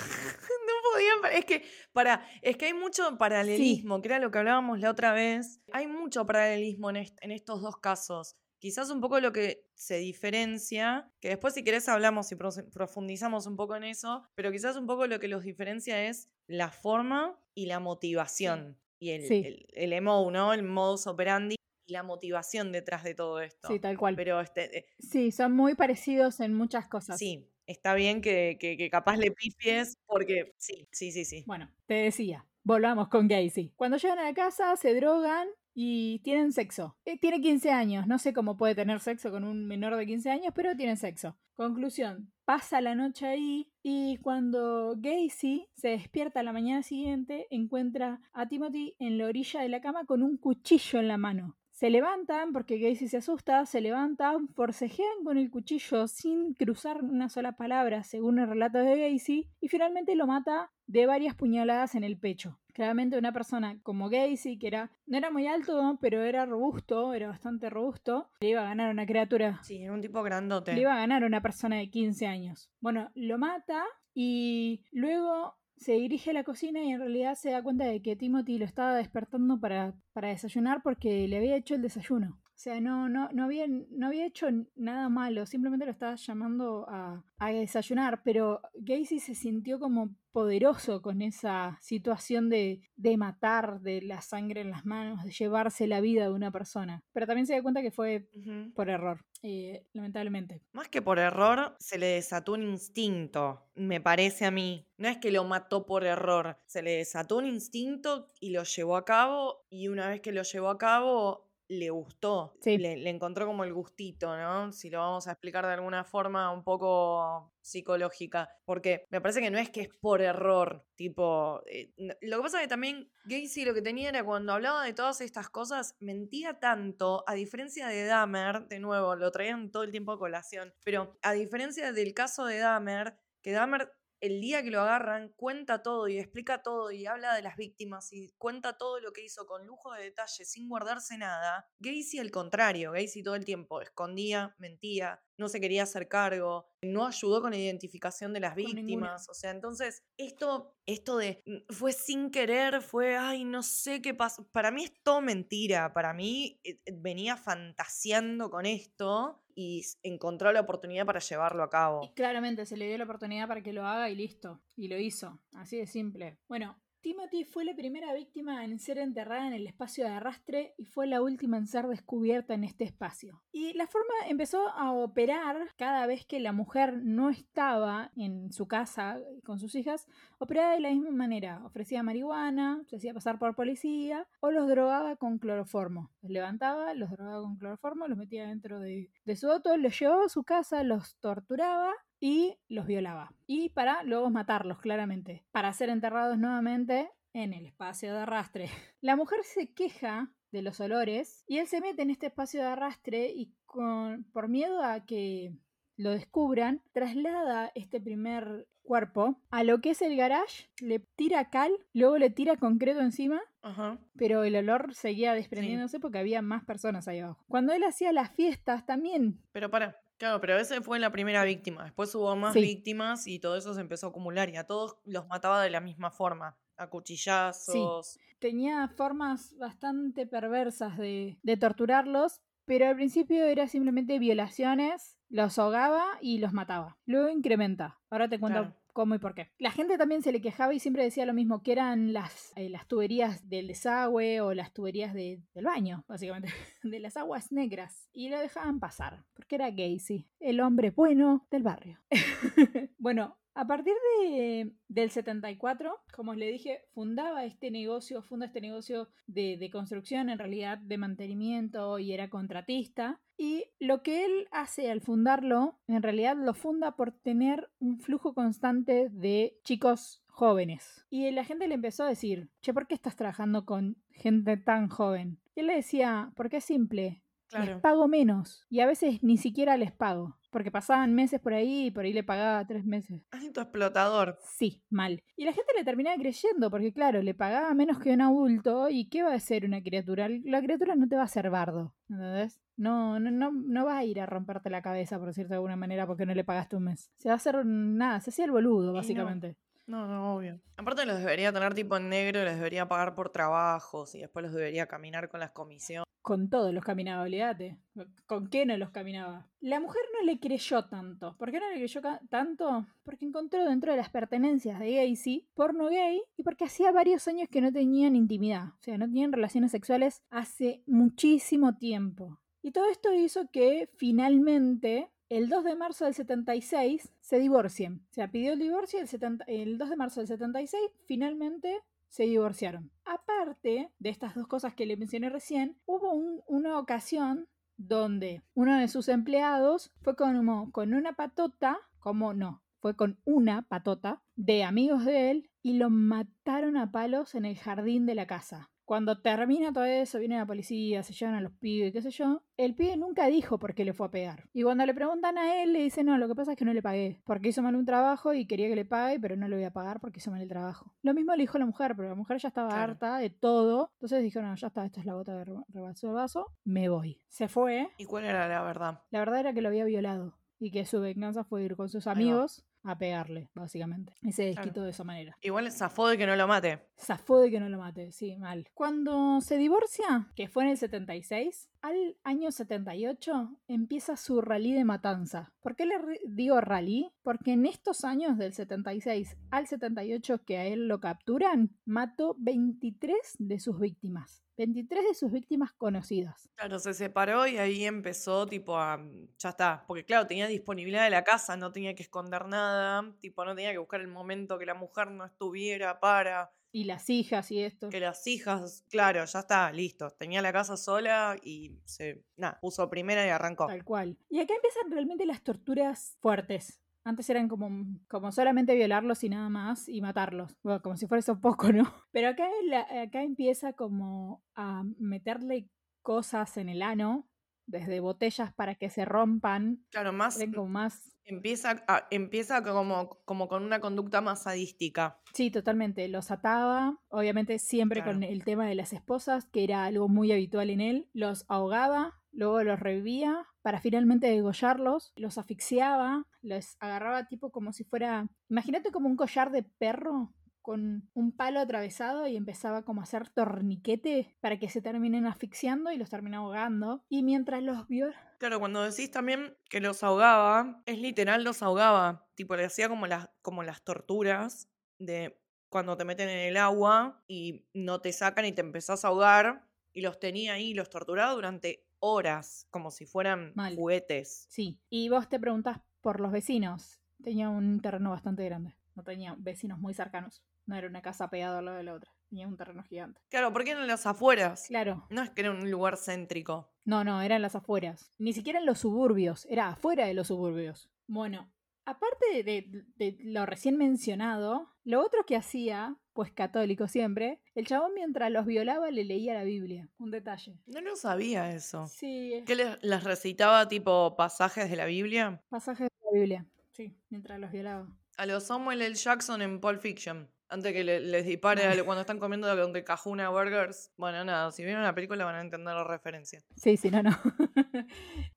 No podía, pa- es que, para, es que hay mucho paralelismo, que era lo que hablábamos la otra vez. Hay mucho paralelismo en, est- en estos dos casos. Quizás un poco lo que se diferencia, que después si querés hablamos y profundizamos un poco en eso, pero quizás un poco lo que los diferencia es la forma y la motivación. Y el, Sí. el, el emo, ¿no? El modus operandi y la motivación detrás de todo esto. Sí, tal cual. Pero este, eh, Sí, son muy parecidos en muchas cosas. sí, está bien que, que, que capaz le pifies porque sí, sí, sí, sí. Bueno, te decía, volvamos con Gacy. Cuando llegan a la casa, se drogan y tienen sexo. Eh, tiene 15 años, no sé cómo puede tener sexo con un menor de 15 años, pero tienen sexo. Conclusión, pasa la noche ahí y cuando Gacy se despierta a la mañana siguiente, encuentra a Timothy en la orilla de la cama con un cuchillo en la mano. Se levantan porque Gacy se asusta, se levantan, forcejean con el cuchillo sin cruzar una sola palabra, según el relato de Gacy, y finalmente lo mata de varias puñaladas en el pecho. Claramente una persona como Gacy, que era, no era muy alto, pero era robusto, era bastante robusto, le iba a ganar a una criatura Sí, era un tipo grandote. le iba a ganar a una persona de 15 años. Bueno, lo mata y luego se dirige a la cocina y en realidad se da cuenta de que Timothy lo estaba despertando para, para desayunar porque le había hecho el desayuno. O sea, no, no, no, había, no había hecho nada malo, simplemente lo estaba llamando a, a desayunar, pero Gacy se sintió como poderoso con esa situación de, de matar, de la sangre en las manos, de llevarse la vida de una persona. Pero también se da cuenta que fue por error, eh, lamentablemente. Más que por error, se le desató un instinto, me parece a mí. No es que lo mató por error, se le desató un instinto y lo llevó a cabo y una vez que lo llevó a cabo le gustó, Sí. le, le encontró como el gustito, ¿no? Si lo vamos a explicar de alguna forma un poco psicológica, porque me parece que no es que es por error, tipo, eh, lo que pasa es que también Gacy lo que tenía era cuando hablaba de todas estas cosas, mentía tanto, a diferencia de Dahmer, de nuevo, lo traían todo el tiempo a colación, pero a diferencia del caso de Dahmer, que Dahmer el día que lo agarran cuenta todo y explica todo y habla de las víctimas y cuenta todo lo que hizo con lujo de detalle sin guardarse nada, Gacy al contrario, Gacy todo el tiempo escondía, mentía, no se quería hacer cargo, no ayudó con la identificación de las ninguna. víctimas, o sea, entonces esto esto de mm, fue sin querer, fue ay, no sé qué pasó, para mí es todo mentira, para mí eh, eh, venía fantaseando con esto y encontró la oportunidad para llevarlo a cabo. Y claramente se le dio la oportunidad para que lo haga y listo. Y lo hizo. Así de simple. Bueno, Timothy fue la primera víctima en ser enterrada en el espacio de arrastre y fue la última en ser descubierta en este espacio. Y la forma empezó a operar cada vez que la mujer no estaba en su casa con sus hijas, operaba de la misma manera. Ofrecía marihuana, se hacía pasar por policía o los drogaba con cloroformo. Los levantaba, los drogaba con cloroformo, los metía dentro de, de su auto, los llevaba a su casa, los torturaba y los violaba. Y para luego matarlos, claramente, para ser enterrados nuevamente en el espacio de arrastre. La mujer se queja de los olores y él se mete en este espacio de arrastre y con, por miedo a que lo descubran, traslada este primer cuerpo a lo que es el garage, le tira cal, luego le tira concreto encima Ajá. pero el olor seguía desprendiéndose porque había más personas ahí abajo. Cuando él hacía las fiestas también Pero para, claro, pero ese fue la primera víctima. Después hubo más Sí. víctimas y todo eso se empezó a acumular y a todos los mataba de la misma forma. A cuchillazos. tenía formas bastante perversas de, de torturarlos, pero al principio era simplemente violaciones, los ahogaba y los mataba. Luego incrementa. Ahora te cuento Claro. Cómo y por qué. La gente también se le quejaba y siempre decía lo mismo, que eran las, eh, las tuberías del desagüe o las tuberías de- del baño, básicamente, de las aguas negras. Y lo dejaban pasar, porque era sí. El hombre bueno del barrio. bueno, a partir de, del 74, como le dije, fundaba este negocio, funda este negocio de construcción, en realidad de mantenimiento y era contratista. Y lo que él hace al fundarlo, en realidad lo funda por tener un flujo constante de chicos jóvenes. Y la gente le empezó a decir, che, ¿por qué estás trabajando con gente tan joven? Y él le decía, porque es simple, les pago menos. Y a veces ni siquiera les pago. Porque pasaban meses por ahí y por ahí le pagaba tres meses. Tu explotador. Sí, mal. Y la gente le terminaba creyendo, porque claro, le pagaba menos que un adulto. ¿Y qué va a hacer una criatura? La criatura no te va a hacer bardo. ¿Entendés? No, no, no, no va a ir a romperte la cabeza, por decirte de alguna manera, porque no le pagaste un mes. Se va a hacer nada, se hacía el boludo, básicamente. No, no, obvio. Aparte los debería tener tipo en negro, les debería pagar por trabajos y después los debería caminar con las comisiones. Con todos los caminaba, olvídate. ¿Con qué no los caminaba? La mujer no le creyó tanto. ¿Por qué no le creyó tanto? Porque encontró dentro de las pertenencias de Gacy porno gay y porque hacía varios años que no tenían intimidad. O sea, no tenían relaciones sexuales hace muchísimo tiempo. Y todo esto hizo que finalmente, el 2 de marzo del 76, se divorcien. O sea, pidió el divorcio el, 70 el 2 de marzo del 76, finalmente se divorciaron. Aparte de estas dos cosas que le mencioné recién, hubo un- una ocasión donde uno de sus empleados fue con una patota, como no, fue con una patota de amigos de él y lo mataron a palos en el jardín de la casa. Cuando termina todo eso, viene la policía, se llevan a los pibes, qué sé yo. El pibe nunca dijo por qué le fue a pegar. Y cuando le preguntan a él, le dice, no, lo que pasa es que no le pagué. Porque hizo mal un trabajo y quería que le pague, pero no le voy a pagar porque hizo mal el trabajo. Lo mismo le dijo la mujer, pero la mujer ya estaba Claro. harta de todo. Entonces dijo, no, ya está, esta es la gota de re- rebasó el vaso, me voy. Se fue. ¿Y cuál era la verdad? La verdad era que lo había violado. Y que su venganza fue ir con sus amigos a pegarle, básicamente. Y se Claro. desquitó de esa manera. Igual zafó de que no lo mate. Zafó de que no lo mate, sí, mal. Cuando se divorcia, que fue en el 76, al año 78 empieza su rally de matanza. ¿Por qué le digo rally? Porque en estos años del 76 al 78 que a él lo capturan, mató 23 de sus víctimas. 23 de sus víctimas conocidas. Claro, se separó y ahí empezó tipo a... Ya está, porque claro, tenía disponibilidad de la casa, no tenía que esconder nada, tipo no tenía que buscar el momento que la mujer no estuviera para Y las hijas y esto. que las hijas, claro, ya está, listo. Tenía la casa sola y se, nada, puso primera y arrancó. Tal cual. Y acá empiezan realmente las torturas fuertes. Antes eran como, como solamente violarlos y nada más y matarlos. Bueno, como si fuera eso poco, ¿no? Pero acá, la- acá empieza como a meterle cosas en el ano, desde botellas para que se rompan. Claro, más como más... empieza, a- empieza como, como con una conducta más sadística. Sí, totalmente. Los ataba, obviamente siempre con el tema de las esposas, que era algo muy habitual en él. Los ahogaba, luego los revivía para finalmente degollarlos, los asfixiaba, los agarraba tipo como si fuera... Imagínate como un collar de perro con un palo atravesado y empezaba como a hacer torniquete para que se terminen asfixiando y los termina ahogando. Y mientras los vio... Claro, cuando decís también que los ahogaba, es literal los ahogaba. Tipo, le hacía como las, como las torturas de cuando te meten en el agua y no te sacan y te empezás a ahogar. Y los tenía ahí, los torturaba durante horas, como si fueran Mal. juguetes. Sí. Y vos te preguntás por los vecinos. Tenía un terreno bastante grande. No tenía vecinos muy cercanos. No era una casa pegada a la de la otra. Tenía un terreno gigante. Claro, porque eran las afueras. Claro. No es que era un lugar céntrico. No, no, eran las afueras. Ni siquiera en los suburbios. Era afuera de los suburbios. Bueno, aparte de, de- de lo recién mencionado, lo otro que hacía, pues católico siempre, el chabón mientras los violaba le leía la Biblia. Un detalle. No lo sabía eso. Sí, ¿Qué les, les recitaba tipo pasajes de la Biblia? pasaje de la Biblia. Sí, mientras los violaba. A los Samuel L. Jackson en Pulp Fiction. Antes que le- les dispare a- cuando están comiendo con que cajuna burgers. Bueno, nada, si vieron la película van a entender la referencia. Sí, sí, no, no.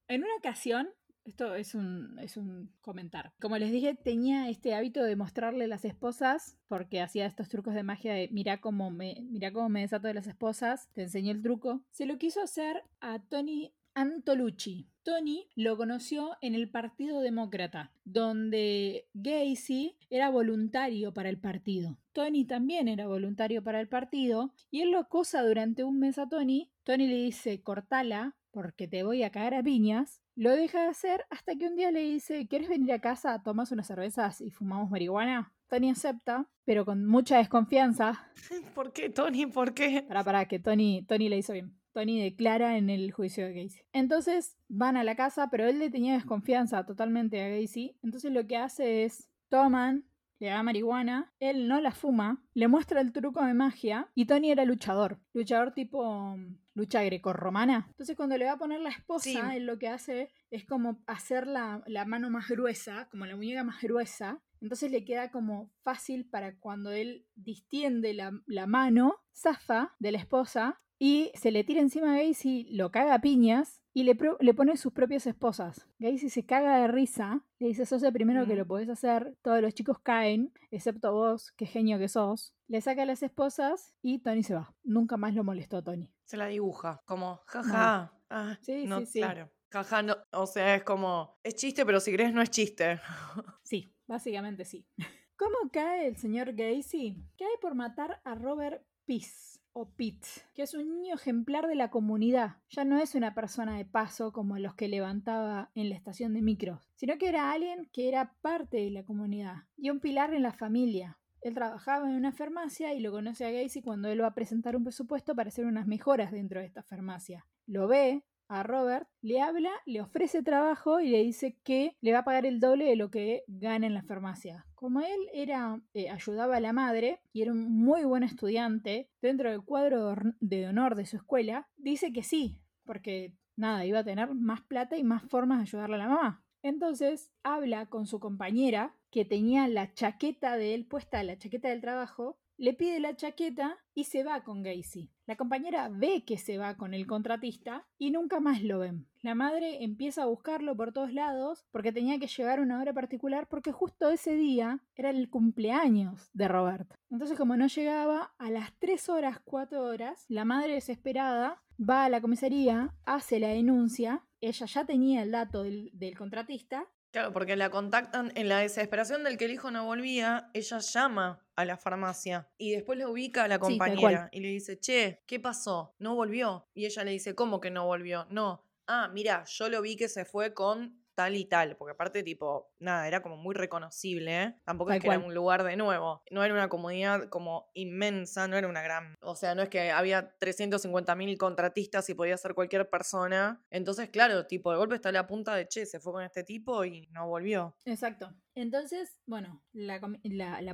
en una ocasión, esto es un, es un comentar. Como les dije, tenía este hábito de mostrarle a las esposas, porque hacía estos trucos de magia de mira cómo me, mira cómo me desato de las esposas, te enseñé el truco. Se lo quiso hacer a Tony Antolucci. Tony lo conoció en el Partido Demócrata, donde Gacy era voluntario para el partido. Tony también era voluntario para el partido y él lo acosa durante un mes a Tony. Tony le dice, cortala porque te voy a caer a piñas. Lo deja de hacer hasta que un día le dice, ¿quieres venir a casa, tomas unas cervezas y fumamos marihuana? Tony acepta, pero con mucha desconfianza. ¿Por qué, Tony? ¿Por qué? Para, para, que Tony, Tony le hizo bien. Tony declara en el juicio de Gacy. Entonces van a la casa, pero él le tenía desconfianza totalmente a Gacy. Entonces lo que hace es, toman, le da marihuana, él no la fuma, le muestra el truco de magia y Tony era luchador, luchador tipo lucha grecorromana. Entonces cuando le va a poner la esposa, él lo que hace es como hacer la, la mano más gruesa, como la muñeca más gruesa, entonces le queda como fácil para cuando él distiende la, la, mano, zafa de la esposa y se le tira encima a Gacy, lo caga a piñas y le, le pone sus propias esposas. Gacy se caga de risa, le dice, sos el primero que lo podés hacer, todos los chicos caen, excepto vos, qué genio que sos. Le saca las esposas y Tony se va. Nunca más lo molestó Tony. Se la dibuja, como, jaja. Ah, sí, sí, sí. Claro. Jaja, no, o sea, es como, es chiste, pero si crees no es chiste. Sí, básicamente sí. ¿Cómo cae el señor Gacy? Cae por matar a Robert Peace o Pete, que es un niño ejemplar de la comunidad. Ya no es una persona de paso como los que levantaba en la estación de micros, sino que era alguien que era parte de la comunidad y un pilar en la familia. Él trabajaba en una farmacia y lo conoce a Gacy cuando él va a presentar un presupuesto para hacer unas mejoras dentro de esta farmacia. Lo ve, a Robert, le habla, le ofrece trabajo y le dice que le va a pagar el doble de lo que gana en la farmacia. Como él era, eh, ayudaba a la madre y era un muy buen estudiante dentro del cuadro de honor de su escuela, dice que sí, porque nada, iba a tener más plata y más formas de ayudarle a la mamá. Entonces habla con su compañera que tenía la chaqueta de él puesta, la chaqueta del trabajo, le pide la chaqueta y se va con Gacy. La compañera ve que se va con el contratista y nunca más lo ven. La madre empieza a buscarlo por todos lados porque tenía que llegar a una hora particular porque justo ese día era el cumpleaños de Robert. Entonces como no llegaba, a las 3 horas, 4 horas, la madre desesperada va a la comisaría, hace la denuncia, ella ya tenía el dato del contratista Claro, porque la contactan en la desesperación del que el hijo no volvía, ella llama a la farmacia y después le ubica a la compañera y le dice, che, ¿qué pasó? No volvió. Y ella le dice, ¿cómo que no volvió? No. Ah, mira, yo lo vi que se fue con tal y tal, porque aparte tipo, nada, era como muy reconocible, ¿eh? Tampoco es que era un lugar de nuevo, no era una comunidad como inmensa, no era una gran, o sea, no es que había 350 mil contratistas y podía ser cualquier persona, entonces claro, tipo, de golpe está la punta de, che, se fue con este tipo y no volvió. Exacto. Entonces, bueno, la,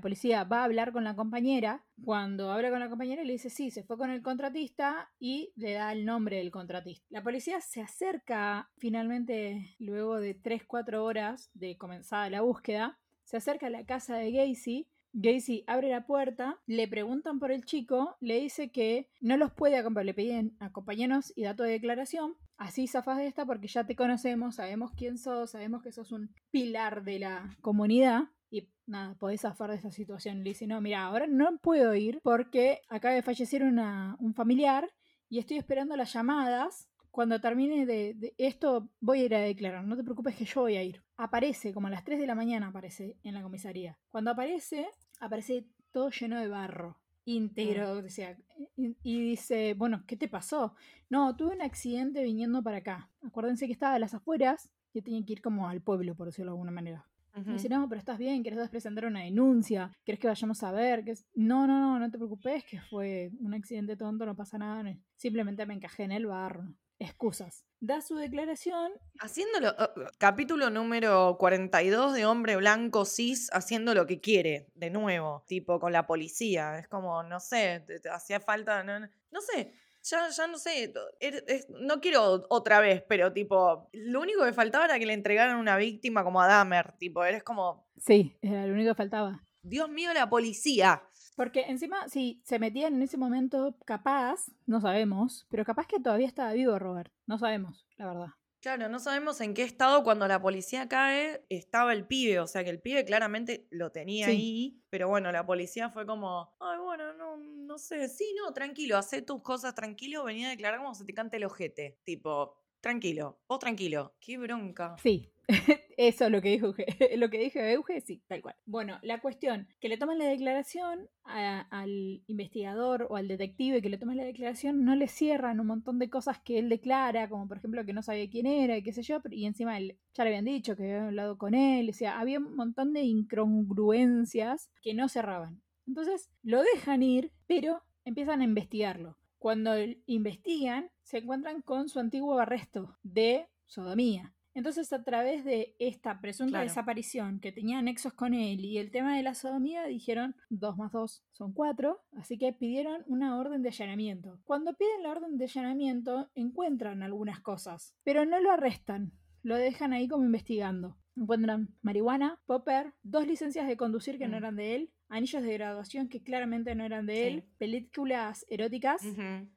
policía va a hablar con la compañera. Cuando habla con la compañera le dice, sí, se fue con el contratista y le da el nombre del contratista. La policía se acerca finalmente, luego de 3-4 horas de comenzada la búsqueda, se acerca a la casa de Gacy Gacy abre la puerta, le preguntan por el chico, le dice que no los puede acompañar, le piden acompañarnos y dato de declaración. Así zafas de esta porque ya te conocemos, sabemos quién sos, sabemos que sos un pilar de la comunidad y nada, podés zafar de esta situación. Le dice, no, mira, ahora no puedo ir porque acaba de fallecer un familiar y estoy esperando las llamadas cuando termine de, esto voy a ir a declarar, no te preocupes que yo voy a ir. Aparece, como a las 3 de la mañana aparece en la comisaría. Cuando aparece, aparece todo lleno de barro, íntegro, mm. y, dice, bueno, ¿qué te pasó? No, tuve un accidente viniendo para acá. Acuérdense que estaba a las afueras, yo tenía que ir como al pueblo, por decirlo de alguna manera. dice, no, pero estás bien, quieres presentar una denuncia, quieres que vayamos a ver, que no, no, no, no te preocupes, que fue un accidente tonto, no pasa nada, simplemente me encajé en el barro excusas. Da su declaración. Haciéndolo, capítulo número 42 de hombre blanco cis haciendo lo que quiere, de nuevo, tipo con la policía. Es como, no sé, hacía falta, no, sé, ya, ya no sé, er, no quiero otra vez, pero tipo, lo único que faltaba era que le entregaran una víctima como a Dahmer, tipo, eres como... Sí, era lo único que faltaba. Dios mío, la policía. Porque encima, si se metían en ese momento, capaz, no sabemos, pero capaz que todavía estaba vivo Robert. No sabemos, la verdad. Claro, no sabemos en qué estado cuando la policía cae estaba el pibe, o sea que el pibe claramente lo tenía ahí, pero bueno, la policía fue como, ay, bueno, no, no sé, sí, no, tranquilo, hacé tus cosas tranquilo, venía a declarar como se te cante el ojete, tipo, tranquilo, vos tranquilo. Qué bronca. Sí, eso es lo que dijo lo que dije Euge, sí, tal cual. Bueno, la cuestión, que le toman la declaración al investigador o al detective que le toman la declaración, no le cierran un montón de cosas que él declara, como por ejemplo que no sabía quién era y qué sé yo, y encima él, ya le habían dicho que había hablado con él, o sea, había un montón de incongruencias que no cerraban. Entonces lo dejan ir, pero empiezan a investigarlo. Cuando investigan, se encuentran con su antiguo arresto de sodomía. Entonces, a través de esta presunta Claro. desaparición que tenía nexos con él y el tema de la sodomía, dijeron 2 más 2 son 4, así que pidieron una orden de allanamiento. Cuando piden la orden de allanamiento, encuentran algunas cosas, pero no lo arrestan, lo dejan ahí como investigando. Encuentran marihuana, popper, dos licencias de conducir que no Mm. eran de él, anillos de graduación que claramente no eran de él, películas eróticas.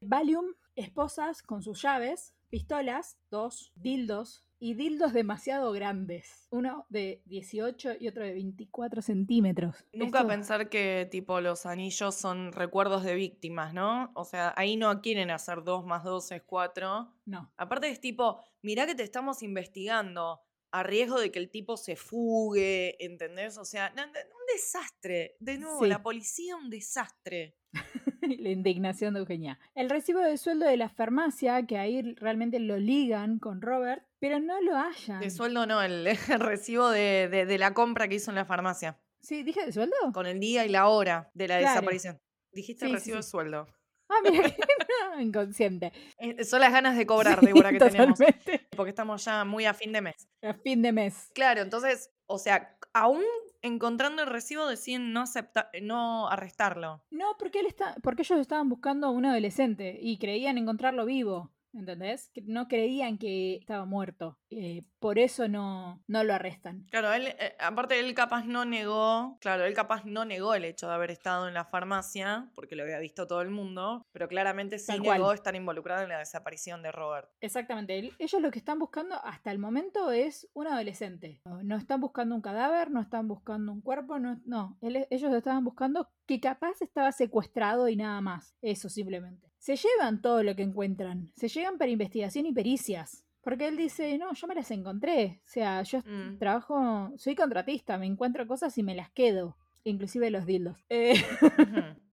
Valium, esposas con sus llaves, pistolas, dos, dildos y dildos demasiado grandes. Uno de 18 y otro de 24 centímetros. Nunca Esto- pensar que tipo los anillos son recuerdos de víctimas, ¿no? O sea, ahí no quieren hacer dos más dos es cuatro. No, Aparte es tipo, mirá que te estamos investigando a riesgo de que el tipo se fugue, ¿entendés? O sea, un desastre. De nuevo, Sí. la policía un desastre. la indignación de Eugenia. El recibo de sueldo de la farmacia, que ahí realmente lo ligan con Robert, pero no lo hallan. De sueldo no, el, el recibo de, de- de la compra que hizo en la farmacia. Sí, dije de sueldo. Con el día y la hora de la Claro. desaparición. Dijiste Sí, sí, recibo de sueldo. Ah, mira inconsciente. Eh, Son las ganas de cobrar, Débora, que tenemos. Totalmente. Porque estamos ya muy a fin de mes. A fin de mes. Claro, entonces, o sea, aún encontrando el recibo deciden no aceptar, no arrestarlo. No, porque él está, porque ellos estaban buscando a un adolescente y creían encontrarlo vivo, ¿entendés? Que no creían que estaba muerto. eh, por eso no, no lo arrestan. Claro, él, eh, aparte él capaz no negó, claro, él capaz no negó el hecho de haber estado en la farmacia, porque lo había visto todo el mundo, pero claramente sí negó estar involucrado en la desaparición de Robert. Exactamente. el- Ellos lo que están buscando hasta el momento es un adolescente. No, no están buscando un cadáver, no están buscando un cuerpo, no, no. él- ellos estaban buscando que capaz estaba secuestrado y nada más. Eso simplemente. Se llevan todo lo que encuentran. Se llevan para investigación y pericias. Porque él dice, no, yo me las encontré. O sea, yo Mm. trabajo, soy contratista, me encuentro cosas y me las quedo. Inclusive los dildos. Eh,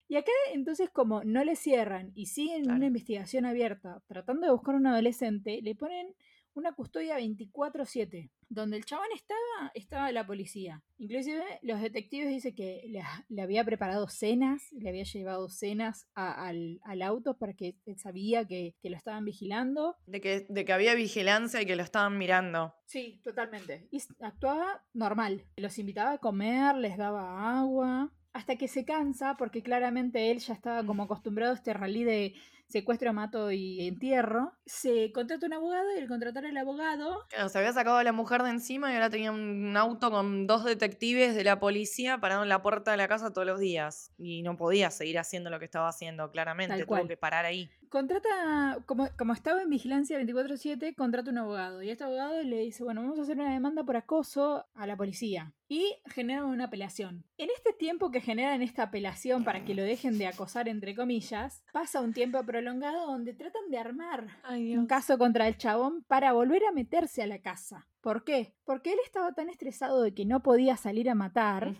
y acá entonces como no le cierran y siguen Claro. una investigación abierta tratando de buscar a un adolescente, le ponen una custodia 24/7. Donde el chabón estaba, estaba la policía. Inclusive los detectives dicen que le, le había preparado cenas, le había llevado cenas a- al, al auto para que él sabía que, que lo estaban vigilando. De que, de que había vigilancia y que lo estaban mirando. Sí, totalmente. Y actuaba normal. Los invitaba a comer, les daba agua. Hasta que se cansa, porque claramente él ya estaba como acostumbrado a este rally de secuestro, mato y entierro. Se contrata un abogado y al contratar al abogado. Claro, se había sacado a la mujer de encima y ahora tenía un auto con dos detectives de la policía parado en la puerta de la casa todos los días. Y no podía seguir haciendo lo que estaba haciendo, claramente. Tal Tuvo cual. que parar ahí. Contrata, como, como estaba en vigilancia 24-7, contrata un abogado. Y este abogado le dice: Bueno, vamos a hacer una demanda por acoso a la policía. Y generan una apelación. En este tiempo que generan esta apelación para que lo dejen de acosar, entre comillas, pasa un tiempo prolongado donde tratan de armar Ay, un caso contra el chabón para volver a meterse a la casa. ¿Por qué? Porque él estaba tan estresado de que no podía salir a matar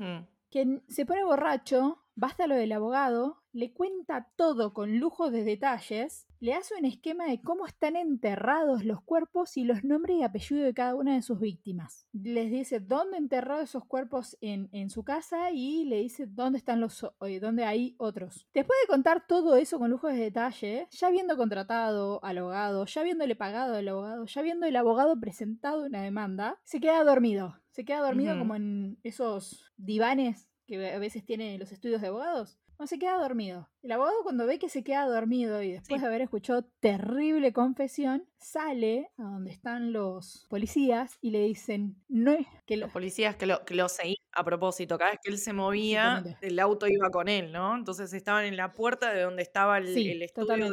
que se pone borracho, basta lo del abogado, le cuenta todo con lujos de detalles, le hace un esquema de cómo están enterrados los cuerpos y los nombres y apellidos de cada una de sus víctimas. Les dice dónde enterró esos cuerpos en, en su casa y le dice dónde están los eh, dónde hay otros. Después de contar todo eso con lujos de detalle, ya habiendo contratado al abogado, ya habiéndole pagado al abogado, ya viendo el abogado presentado una demanda, se queda dormido. Se queda dormido como en esos divanes que a veces tienen los estudios de abogados. No se queda dormido. El abogado cuando ve que se queda dormido y después Sí. de haber escuchado terrible confesión, sale a donde están los policías y le dicen, no es que lo... Los policías que lo, que lo seguían a propósito. Cada vez que él se movía, el auto iba con él, ¿no? Entonces estaban en la puerta de donde estaba el, Sí, el estudio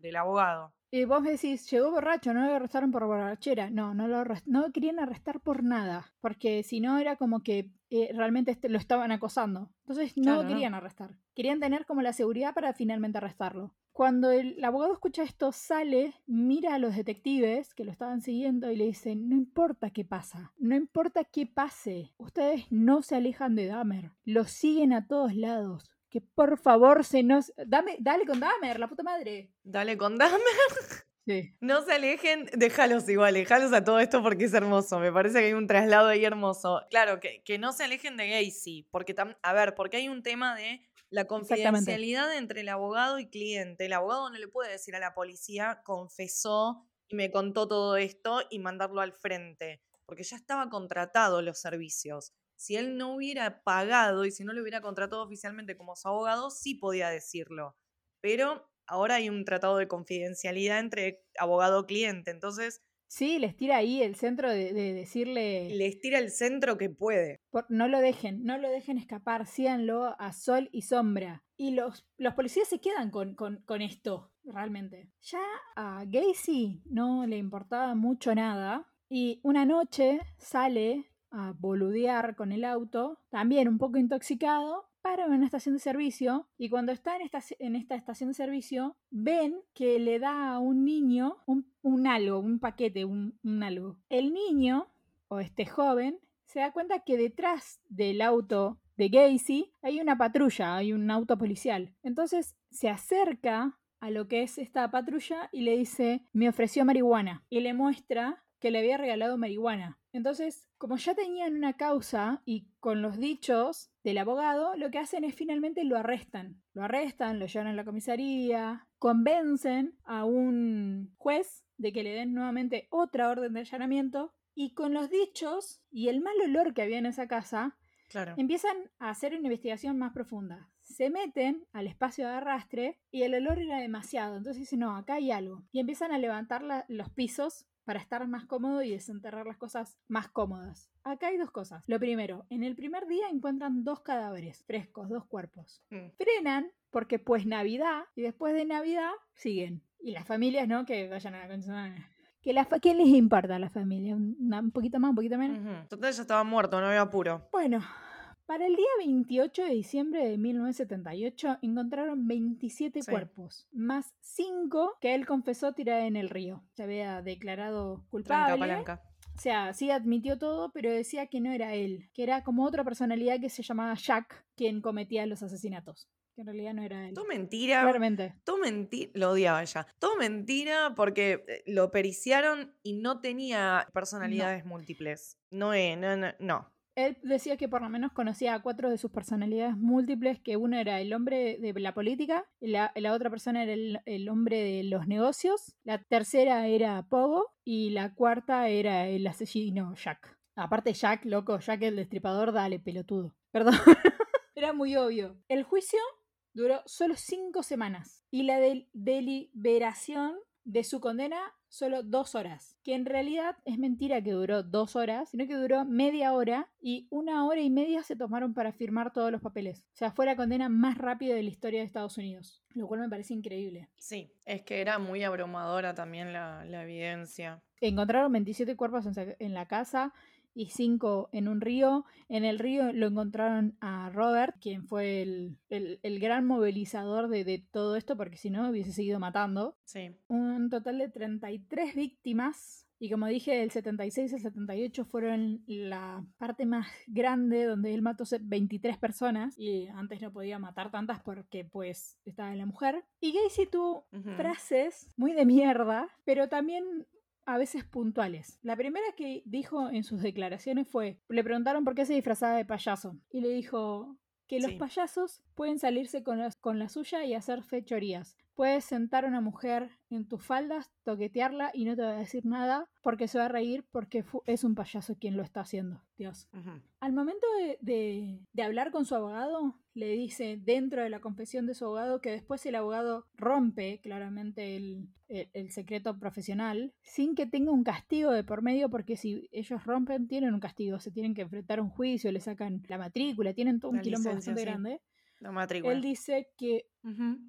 del abogado. Y vos me decís, llegó borracho, no lo arrestaron por borrachera. No, no lo no querían arrestar por nada, porque si no era como que eh, realmente este- lo estaban acosando. Entonces no Claro, lo no. querían arrestar. Querían tener como la seguridad para finalmente arrestarlo. Cuando el abogado escucha esto, sale, mira a los detectives que lo estaban siguiendo y le dice, no importa qué pasa, no importa qué pase, ustedes no se alejan de Dahmer, lo siguen a todos lados. Que por favor se nos... Dame, dale con Dahmer, la puta madre. Dale con Dahmer. Sí. No se alejen, déjalos igual, déjalos a todo esto porque es hermoso. Me parece que hay un traslado ahí hermoso. Claro, que, que no se alejen de Gacy, porque tam- a ver, porque hay un tema de la confidencialidad entre el abogado y cliente. El abogado no le puede decir a la policía, confesó y me contó todo esto y mandarlo al frente, porque ya estaba contratado los servicios. Si él no hubiera pagado y si no lo hubiera contratado oficialmente como su abogado, sí podía decirlo. Pero ahora hay un tratado de confidencialidad entre abogado-cliente, entonces Sí, les tira ahí el centro de, de decirle, les tira el centro que puede. por- no lo dejen, no lo dejen escapar, síganlo a sol y sombra. Y los, los policías se quedan con, con- con esto, realmente. Ya a Gacy no le importaba mucho nada. Y una noche sale a boludear con el auto, también un poco intoxicado, para una estación de servicio y cuando está en esta, en esta estación de servicio ven que le da a un niño un, un algo, un paquete, un, un algo. El niño, o este joven, se da cuenta que detrás del auto de Gacy hay una patrulla, hay un auto policial. Entonces se acerca a lo que es esta patrulla y le dice, me ofreció marihuana. Y le muestra que le había regalado marihuana. Entonces, como ya tenían una causa y con los dichos del abogado, lo que hacen es finalmente lo arrestan. Lo arrestan, lo llevan a la comisaría, convencen a un juez de que le den nuevamente otra orden de allanamiento y con los dichos y el mal olor que había en esa casa, Claro. empiezan a hacer una investigación más profunda. Se meten al espacio de arrastre y el olor era demasiado. Entonces dicen, no, acá hay algo. Y empiezan a levantar la- los pisos para estar más cómodo y desenterrar las cosas más cómodas. Acá hay dos cosas. Lo primero, en el primer día encuentran dos cadáveres frescos, dos cuerpos. Mm. Frenan porque pues Navidad y después de Navidad siguen. Y las familias, ¿no? Que vayan a la madre. Que la fa- ¿Qué les importa a la familia? ¿Un, una- un poquito más, un poquito menos? Ujú. Total, ya estaba muerto, no había apuro. Bueno, para el día 28 de diciembre de 1978 encontraron 27 Sí. cuerpos, más 5 que él confesó tirar en el río. Se había declarado Tranca, culpable. palanca. O sea, sí admitió todo, pero decía que no era él, que era como otra personalidad que se llamaba Jack quien cometía los asesinatos. Que en realidad no era él. Todo mentira. Claramente. Todo mentira. Lo odiaba ya. Todo mentira porque eh, lo periciaron y no tenía personalidades múltiples. No, no, no, no. Él decía que por lo menos conocía a cuatro de sus personalidades múltiples, que uno era el hombre de la política, la, la otra persona era el, hombre de los negocios, la tercera era Pogo y la cuarta era el asesino Jack. Aparte Jack, loco, Jack el destripador, dale, pelotudo. Perdón. era muy obvio. El juicio duró solo cinco semanas y la del- deliberación de su condena solo dos horas. Que en realidad es mentira que duró dos horas, sino que duró media hora y una hora y media se tomaron para firmar todos los papeles. O sea, fue la condena más rápida de la historia de Estados Unidos. Lo cual me parece increíble. Sí, es que era muy abrumadora también la, la evidencia. Encontraron 27 cuerpos en, en la casa y 5 en un río. En el río lo encontraron a Robert, quien fue el, el- el gran movilizador de, de todo esto, porque si no hubiese seguido matando. Sí. un total de 33 víctimas. Y como dije, del 76 al 78 fueron la parte más grande donde él mató se- 23 personas. Y antes no podía matar tantas porque pues estaba en la mujer. Y Gacy tuvo Ujú. frases muy de mierda, pero también a veces puntuales. La primera que dijo en sus declaraciones fue, le preguntaron por qué se disfrazaba de payaso. Y le dijo que los Sí. payasos pueden salirse con, con la suya y hacer fechorías. Puedes sentar a una mujer en tus faldas, toquetearla y no te va a decir nada porque se va a reír porque es un payaso quien lo está haciendo. Dios. Al momento de, de- de hablar con su abogado, le dice dentro de la confesión de su abogado que después el abogado rompe claramente el, el- el secreto profesional sin que tenga un castigo de por medio, porque si ellos rompen, tienen un castigo, se tienen que enfrentar a un juicio, le sacan la matrícula, tienen todo un La quilombo licencia, bastante sí. grande. Él dice que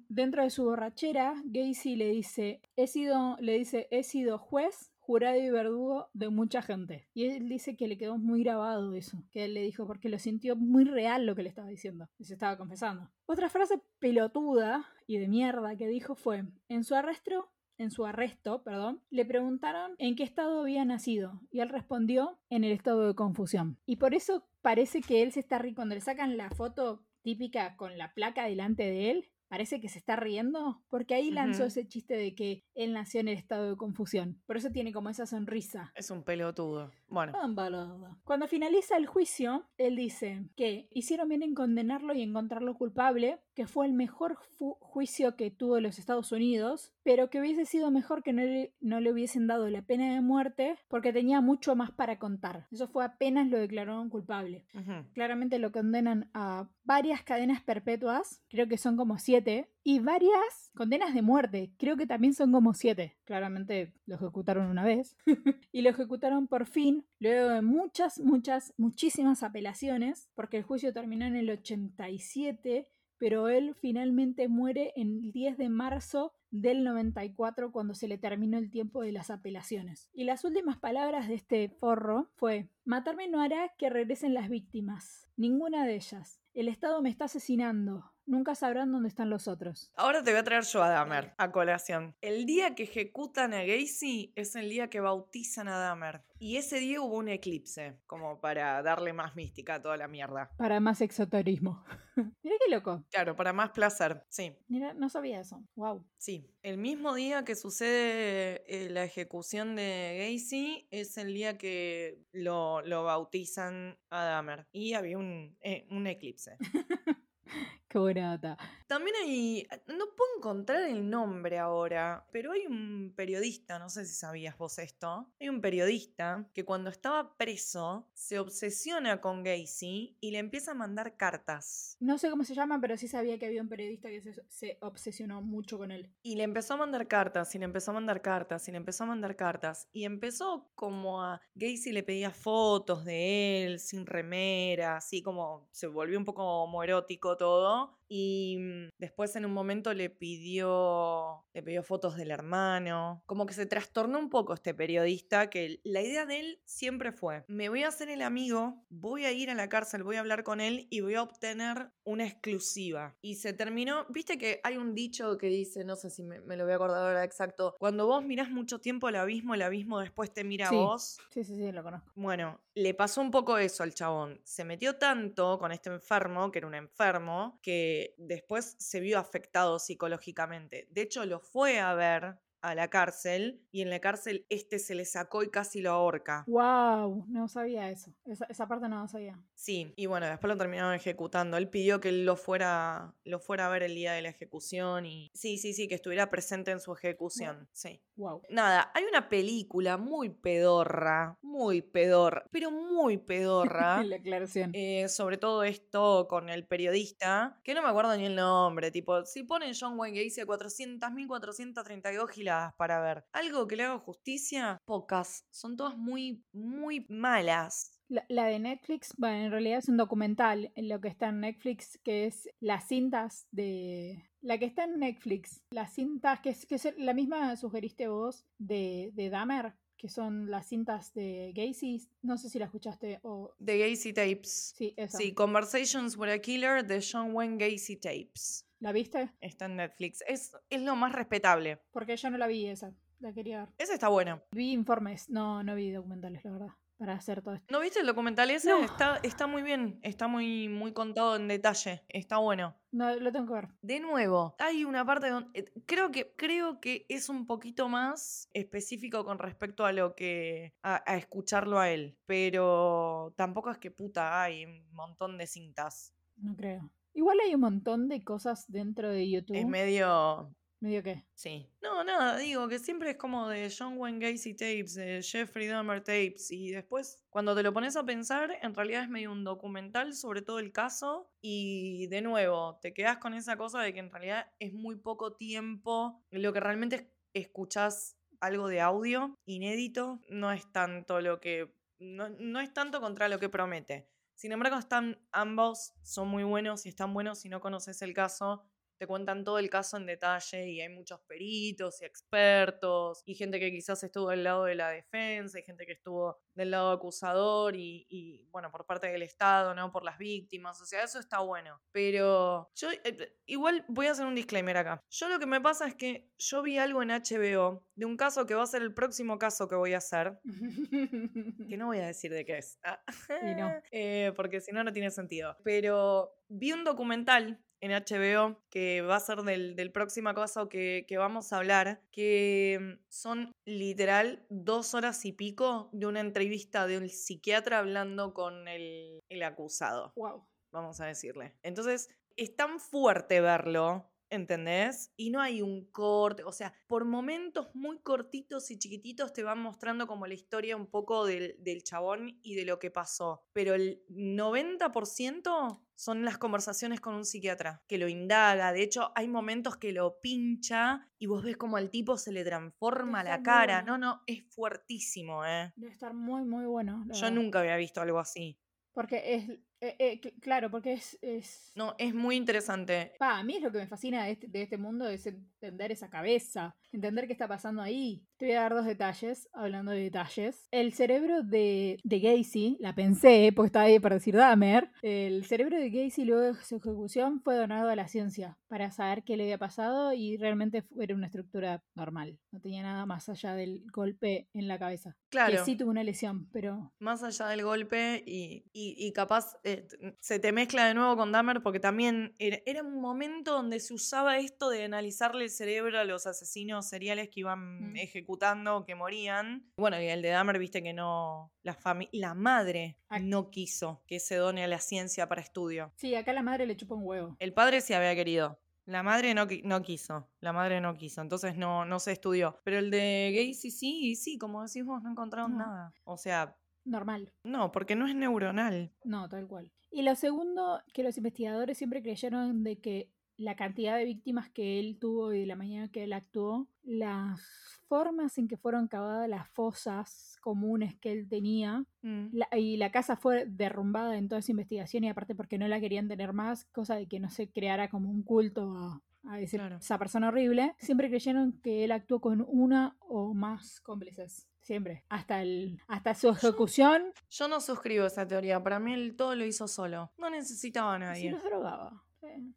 dentro de su borrachera, Gacy le dice, he sido, le dice, he sido juez, jurado y verdugo de mucha gente. Y él dice que le quedó muy grabado eso, que él le dijo, porque lo sintió muy real lo que le estaba diciendo, y se estaba confesando. Otra frase pelotuda y de mierda que dijo fue, en su arresto, en su arresto, perdón, le preguntaron en qué estado había nacido y él respondió en el estado de confusión. Y por eso parece que él se está riendo cuando le sacan la foto típica con la placa delante de él, parece que se está riendo, porque ahí lanzó ese chiste de que él nació en el estado de confusión. Por eso tiene como esa sonrisa. Es un pelotudo. Bueno. Cuando finaliza el juicio, él dice que hicieron bien en condenarlo y encontrarlo culpable, que fue el mejor juicio que tuvo los Estados Unidos, pero que hubiese sido mejor que no le, no le hubiesen dado la pena de muerte porque tenía mucho más para contar. Eso fue apenas lo declararon culpable. Claramente lo condenan a varias cadenas perpetuas, creo que son como siete, y varias condenas de muerte, creo que también son como siete. Claramente lo ejecutaron una vez. y lo ejecutaron por fin, luego de muchas, muchas, muchísimas apelaciones, porque el juicio terminó en el 87, pero él finalmente muere el 10 de marzo del 94 cuando se le terminó el tiempo de las apelaciones. Y las últimas palabras de este forro fue, matarme no hará que regresen las víctimas, ninguna de ellas. El Estado me está asesinando, nunca sabrán dónde están los otros. Ahora te voy a traer yo a Dahmer a colación. El día que ejecutan a Gacy es el día que bautizan a Dahmer. Y ese día hubo un eclipse, como para darle más mística a toda la mierda. Para más exoterismo. Mira qué loco. Claro, para más placer, sí. Mira, no sabía eso. Wow. Sí, el mismo día que sucede eh, la ejecución de Gacy es el día que lo, lo bautizan a Dahmer. Y había un, eh, un eclipse. Qué buena data. También hay, no puedo encontrar el nombre ahora, pero hay un periodista, no sé si sabías vos esto, hay un periodista que cuando estaba preso se obsesiona con Gacy y le empieza a mandar cartas. No sé cómo se llama, pero sí sabía que había un periodista que se, se obsesionó mucho con él. Y le empezó a mandar cartas, y le empezó a mandar cartas, y le empezó a mandar cartas. Y empezó como a. Gacy le pedía fotos de él, sin remera, así como se volvió un poco homoerótico todo. Y mm, después en un momento le pidió. Le pidió fotos del hermano. Como que se trastornó un poco este periodista. Que la idea de él siempre fue: me voy a hacer el amigo, voy a ir a la cárcel, voy a hablar con él y voy a obtener una exclusiva. Y se terminó. Viste que hay un dicho que dice, no sé si me, me lo voy a acordar ahora exacto. Cuando vos mirás mucho tiempo al abismo, el abismo después te mira Sí. a vos. Sí, sí, sí, lo conozco. Bueno, le pasó un poco eso al chabón. Se metió tanto con este enfermo, que era un enfermo, que después se vio afectado psicológicamente. De hecho, lo fue a ver a la cárcel y en la cárcel este se le sacó y casi lo ahorca. Wow, no sabía eso. Esa, esa parte no la sabía. Sí, y bueno, después lo terminaron ejecutando. Él pidió que él lo fuera, lo fuera a ver el día de la ejecución y sí, sí, sí, que estuviera presente en su ejecución. Sí. Wow. Nada, hay una película muy pedorra, muy pedorra, pero muy pedorra. La aclaración. eh, sobre todo esto con el periodista, que no me acuerdo ni el nombre, tipo, si ponen John Wayne Gacy a 400.432 para ver algo que le haga justicia, pocas, son todas muy, muy malas. La, la de Netflix, bueno, en realidad es un documental, en lo que está en Netflix, que es las cintas de... La que está en Netflix, las cintas, que es, que es la misma sugeriste vos de, de Dahmer, que son las cintas de Gacy, no sé si la escuchaste o... The Gacy Tapes. Sí, eso. Sí, Conversations with a Killer de John Wayne Gacy Tapes. ¿La viste? Está en Netflix. Es, es lo más respetable. Porque yo no la vi esa, la quería ver. Ese está bueno. Vi informes, no, no vi documentales, la verdad, para hacer todo esto. ¿No viste el documental ese? No. Está, está muy bien. Está muy, muy contado en detalle. Está bueno. No, lo tengo que ver. De nuevo, hay una parte donde eh, creo que creo que es un poquito más específico con respecto a lo que a, a escucharlo a él, pero tampoco es que puta hay un montón de cintas. No creo. Igual hay un montón de cosas dentro de YouTube. Es medio ¿Medio qué? sí. No, nada, digo que siempre es como de John Wayne Gacy tapes, de Jeffrey Dahmer tapes y después cuando te lo pones a pensar, en realidad es medio un documental sobre todo el caso y de nuevo, te quedas con esa cosa de que en realidad es muy poco tiempo, lo que realmente es- escuchás algo de audio inédito no es tanto lo que no, no es tanto contra lo que promete. Sin embargo, están ambos, son muy buenos y están buenos si no conoces el caso te cuentan todo el caso en detalle y hay muchos peritos y expertos y gente que quizás estuvo del lado de la defensa y gente que estuvo del lado acusador y, bueno, por parte del Estado, ¿no? Por las víctimas, o sea, eso está bueno. Pero yo eh, igual voy a hacer un disclaimer acá. Yo lo que me pasa es que yo vi algo en HBO de un caso que va a ser el próximo caso que voy a hacer, que no voy a decir de qué es, eh, porque si no, no tiene sentido. Pero vi un documental en HBO, que va a ser del, próximo caso que, vamos a hablar, que mm, son literal dos horas y pico de una entrevista de un psiquiatra hablando con el, el acusado. Wow. Vamos a decirle. Entonces, es tan fuerte verlo ¿entendés? Y no hay un corte, o sea, por momentos muy cortitos y chiquititos te van mostrando como la historia un poco del, del chabón y de lo que pasó, pero el 90% son las conversaciones con un psiquiatra, que lo indaga, de hecho hay momentos que lo pincha y vos ves como al tipo se le transforma la cara, no, no, es fuertísimo, ¿eh? Debe estar muy, muy bueno. Yo nunca había visto algo así. Porque es, eh, eh, claro, porque es, es... No, es muy interesante. Pa, a mí es lo que me fascina de este, de este mundo, es entender esa cabeza, entender qué está pasando ahí. Te voy a dar dos detalles, hablando de detalles. El cerebro de, de Gacy, la pensé, porque estaba ahí para decir Dahmer, el cerebro de Gacy luego de su ejecución fue donado a la ciencia para saber qué le había pasado y realmente era una estructura normal. No tenía nada más allá del golpe en la cabeza. Claro. Que sí tuvo una lesión, pero... Más allá del golpe y, y, capaz eh, se te mezcla de nuevo con Dahmer porque también era, era, un momento donde se usaba esto de analizarle el cerebro a los asesinos seriales que iban mm. ejecutando, que morían. Bueno, y el de Dahmer, viste que no... La, la madre no quiso que se done a la ciencia para estudio. Sí, acá la madre le chupó un huevo. El padre sí había querido. La madre no, no, quiso, la madre no quiso, entonces no, no se estudió. Pero el de Gacy sí, sí, como decís vos, no encontraron nada. O sea... Normal. No, porque no es neuronal. No, tal cual. Y lo segundo, que los investigadores siempre creyeron de que la cantidad de víctimas que él tuvo y de la manera que él actuó, las formas en que fueron cavadas las fosas comunes que él tenía, mm. y la casa fue derrumbada en toda esa investigación y aparte porque no la querían tener más, cosa de que no se creara como un culto a, esa persona horrible, siempre creyeron que él actuó con una o más cómplices. Siempre. Hasta, el, hasta su ejecución. Yo, no suscribo esa teoría. Para mí él todo lo hizo solo. No necesitaba a nadie. Se los drogaba.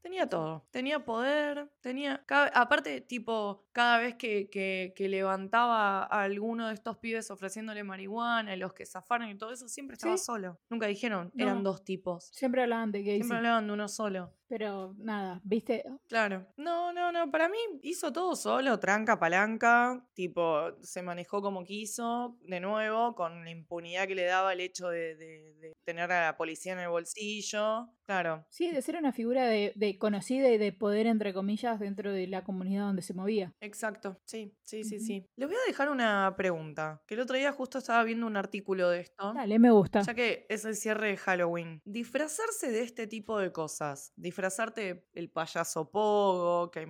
Tenía todo. Tenía poder, tenía. aparte, tipo, cada vez que, que, levantaba a alguno de estos pibes ofreciéndole marihuana, los que zafaron y todo eso, siempre estaba solo. Nunca dijeron, eran dos tipos. Siempre hablaban de gays. Siempre hablaban de uno solo. Pero nada, ¿viste? Claro. No, no, no. Para mí hizo todo solo, tranca, palanca. Tipo, se manejó como quiso, de nuevo, con la impunidad que le daba el hecho de, tener a la policía en el bolsillo. Claro. Sí, de ser una figura de, conocida y de poder, entre comillas, dentro de la comunidad donde se movía. Exacto. Sí, sí, sí, sí. Les voy a dejar una pregunta. Que el otro día justo estaba viendo un artículo de esto. Dale, me gusta. Ya que es el cierre de Halloween. Disfrazarse de este tipo de cosas. Disfrazarse disfrazarte el payaso Pogo, que hay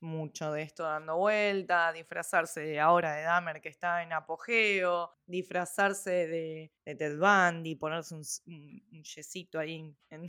mucho de esto dando vuelta, disfrazarse de ahora de Dahmer que está en apogeo, disfrazarse de, Ted Bundy, ponerse un, yesito ahí en,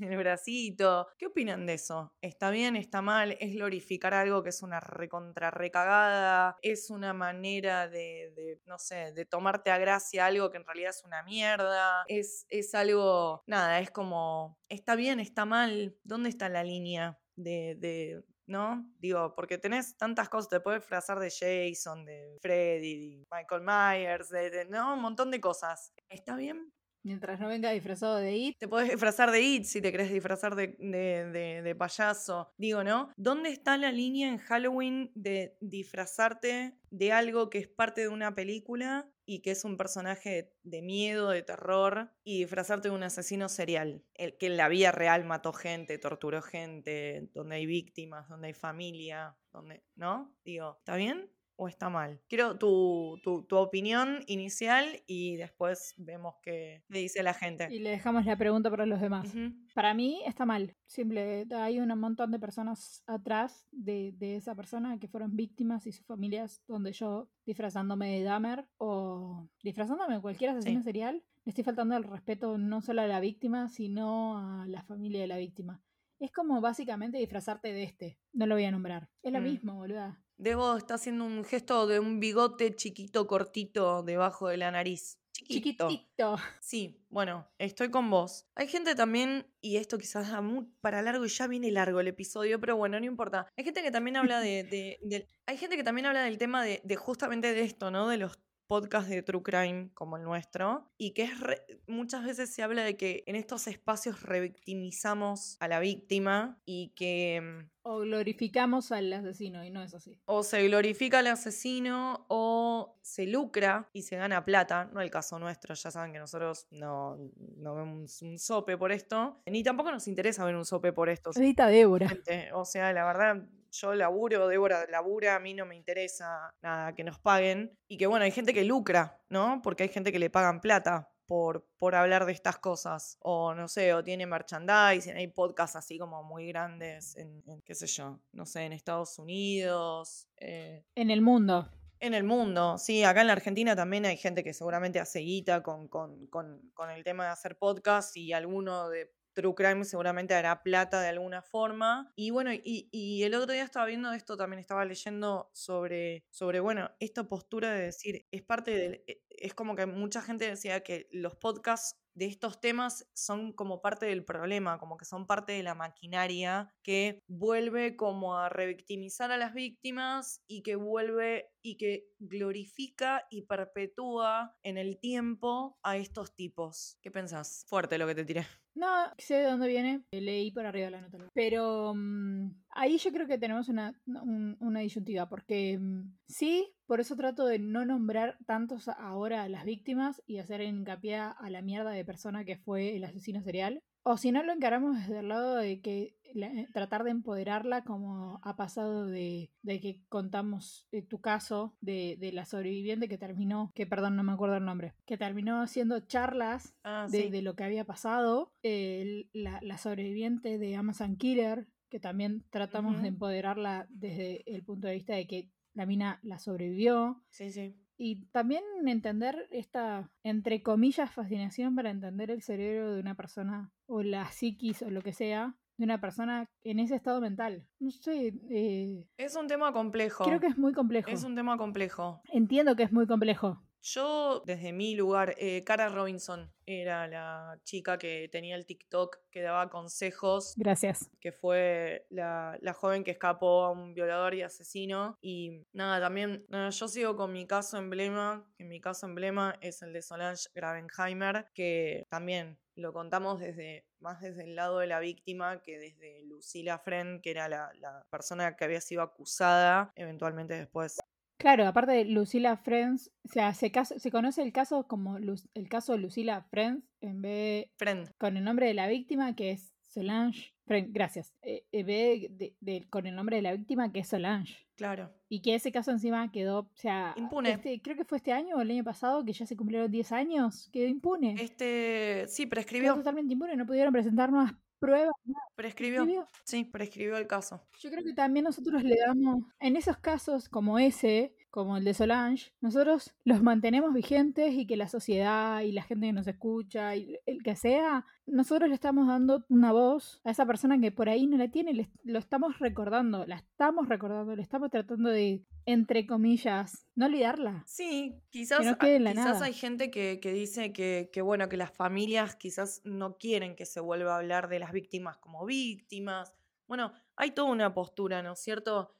el bracito. ¿Qué opinan de eso? ¿Está bien? ¿Está mal? ¿Es glorificar algo que es una recontra recagada? ¿Es una manera de, no sé, de tomarte a gracia algo que en realidad es una mierda? ¿Es, es algo, nada, es como, ¿está bien? ¿Está mal? ¿Dónde está la línea de, ¿no? Digo, porque tenés tantas cosas, te puedes disfrazar de Jason, de Freddy, de Michael Myers, de, ¿no? Un montón de cosas. ¿Está bien? Mientras no venga disfrazado de It. Te puedes disfrazar de It si te querés disfrazar de, de, de, payaso. Digo, ¿no? ¿Dónde está la línea en Halloween de disfrazarte de algo que es parte de una película y que es un personaje de miedo, de terror, y disfrazarte de un asesino serial, el que en la vida real mató gente, torturó gente, donde hay víctimas, donde hay familia, donde, ¿no? Digo, ¿está bien? O está mal? Quiero tu, tu, opinión inicial y después vemos qué le dice la gente. Y le dejamos la pregunta para los demás. Para mí está mal. Simple, hay un montón de personas atrás de, de, esa persona que fueron víctimas y sus familias, donde yo disfrazándome de Dahmer o disfrazándome de cualquier asesino serial, le estoy faltando el respeto no solo a la víctima, sino a la familia de la víctima. Es como básicamente disfrazarte de este. No lo voy a nombrar. Es lo Mm. mismo, boluda. Debo está haciendo un gesto de un bigote chiquito, cortito, debajo de la nariz. Chiquito. Chiquitito. Sí, bueno, estoy con vos. Hay gente también, y esto quizás da muy para largo y ya viene largo el episodio, pero bueno, no importa. Hay gente que también habla de. de- hay gente que también habla del tema de, de justamente de esto, ¿no? De los podcasts de True Crime como el nuestro. Y que es re- muchas veces se habla de que en estos espacios revictimizamos a la víctima y que. mm, O glorificamos al asesino y no es así. o se glorifica al asesino o se lucra y se gana plata. No el caso nuestro, ya saben que nosotros no, no vemos un sope por esto. Ni tampoco nos interesa ver un sope por esto. Edita Débora. O sea, la verdad, yo laburo, Débora labura, a mí no me interesa nada que nos paguen. Y que bueno, hay gente que lucra, ¿no? Porque hay gente que le pagan plata. Por, por hablar de estas cosas. O no sé, o tiene merchandising, hay podcasts así como muy grandes en, en, qué sé yo, no sé, en Estados Unidos, eh, En el mundo. en el mundo, sí, acá en la Argentina también hay gente que seguramente hace guita con, con, con, con el tema de hacer podcast y alguno de True Crime seguramente hará plata de alguna forma. Y bueno, y, y el otro día estaba viendo esto, también estaba leyendo sobre, sobre, bueno, esta postura de decir, es parte del, e- es como que mucha gente decía que los podcasts de estos temas son como parte del problema, como que son parte de la maquinaria que vuelve como a revictimizar a las víctimas y que vuelve y que glorifica y perpetúa en el tiempo a estos tipos. ¿Qué pensás? Fuerte lo que te tiré. No, sé de dónde viene. Leí por arriba la nota. Pero mm, ahí yo creo que tenemos una, un- una disyuntiva. Porque mm, sí, por eso trato de no nombrar tantos ahora a las víctimas y hacer hincapié a la mierda de persona que fue el asesino serial. O si no lo encaramos desde el lado de que la- eh, tratar de empoderarla como ha pasado de, de que contamos eh, tu caso de, de la sobreviviente que terminó, que perdón, no me acuerdo el nombre, que terminó haciendo charlas Ah, de, sí. de lo que había pasado, la, la sobreviviente de Amazon Killer, que también tratamos de empoderarla desde el punto de vista de que la mina la sobrevivió. Sí, sí. Y también entender esta, entre comillas, fascinación para entender el cerebro de una persona, o la psiquis, o lo que sea, de una persona en ese estado mental. No sé, eh, Es un tema complejo. creo que es muy complejo. Es un tema complejo. Entiendo que es muy complejo. Yo, desde mi lugar, eh, Cara Robinson era la chica que tenía el TikTok que daba consejos, Gracias. que fue la, la joven que escapó a un violador y asesino. Y nada, también nada, yo sigo con mi caso emblema, que mi caso emblema es el de Solange Gravenheimer, que también lo contamos desde más desde el lado de la víctima que desde Lucila Fren, que era la, la persona que había sido acusada, eventualmente después Claro, aparte de Lucila Friends, o sea, se, caso- se conoce el caso como Lu- el caso de Lucila Friends en vez Friend. con el nombre de la víctima que es Solange. Friend, gracias. Eh, en vez de, de- con el nombre de la víctima que es Solange. Claro. Y que ese caso encima quedó, o sea, Impune. este- creo que fue este año o el año pasado que ya se cumplieron 10 años, quedó impune. Este, sí, Quedó prescribió. totalmente impune, no pudieron presentar nuevas pruebas. Prescribió. Escribió. Sí, prescribió el caso. Yo creo que también nosotros le damos, en esos casos como ese, como el de Solange, nosotros los mantenemos vigentes y que la sociedad y la gente que nos escucha y el que sea, nosotros le estamos dando una voz a esa persona que por ahí no la tiene, le- lo estamos recordando, la estamos recordando, le estamos tratando de, entre comillas, no olvidarla. Sí, quizás, no a- quede en la quizás nada. hay gente que, que dice que, que, bueno, que las familias quizás no quieren que se vuelva a hablar de las víctimas como víctimas. Bueno, hay toda una postura, ¿no es cierto?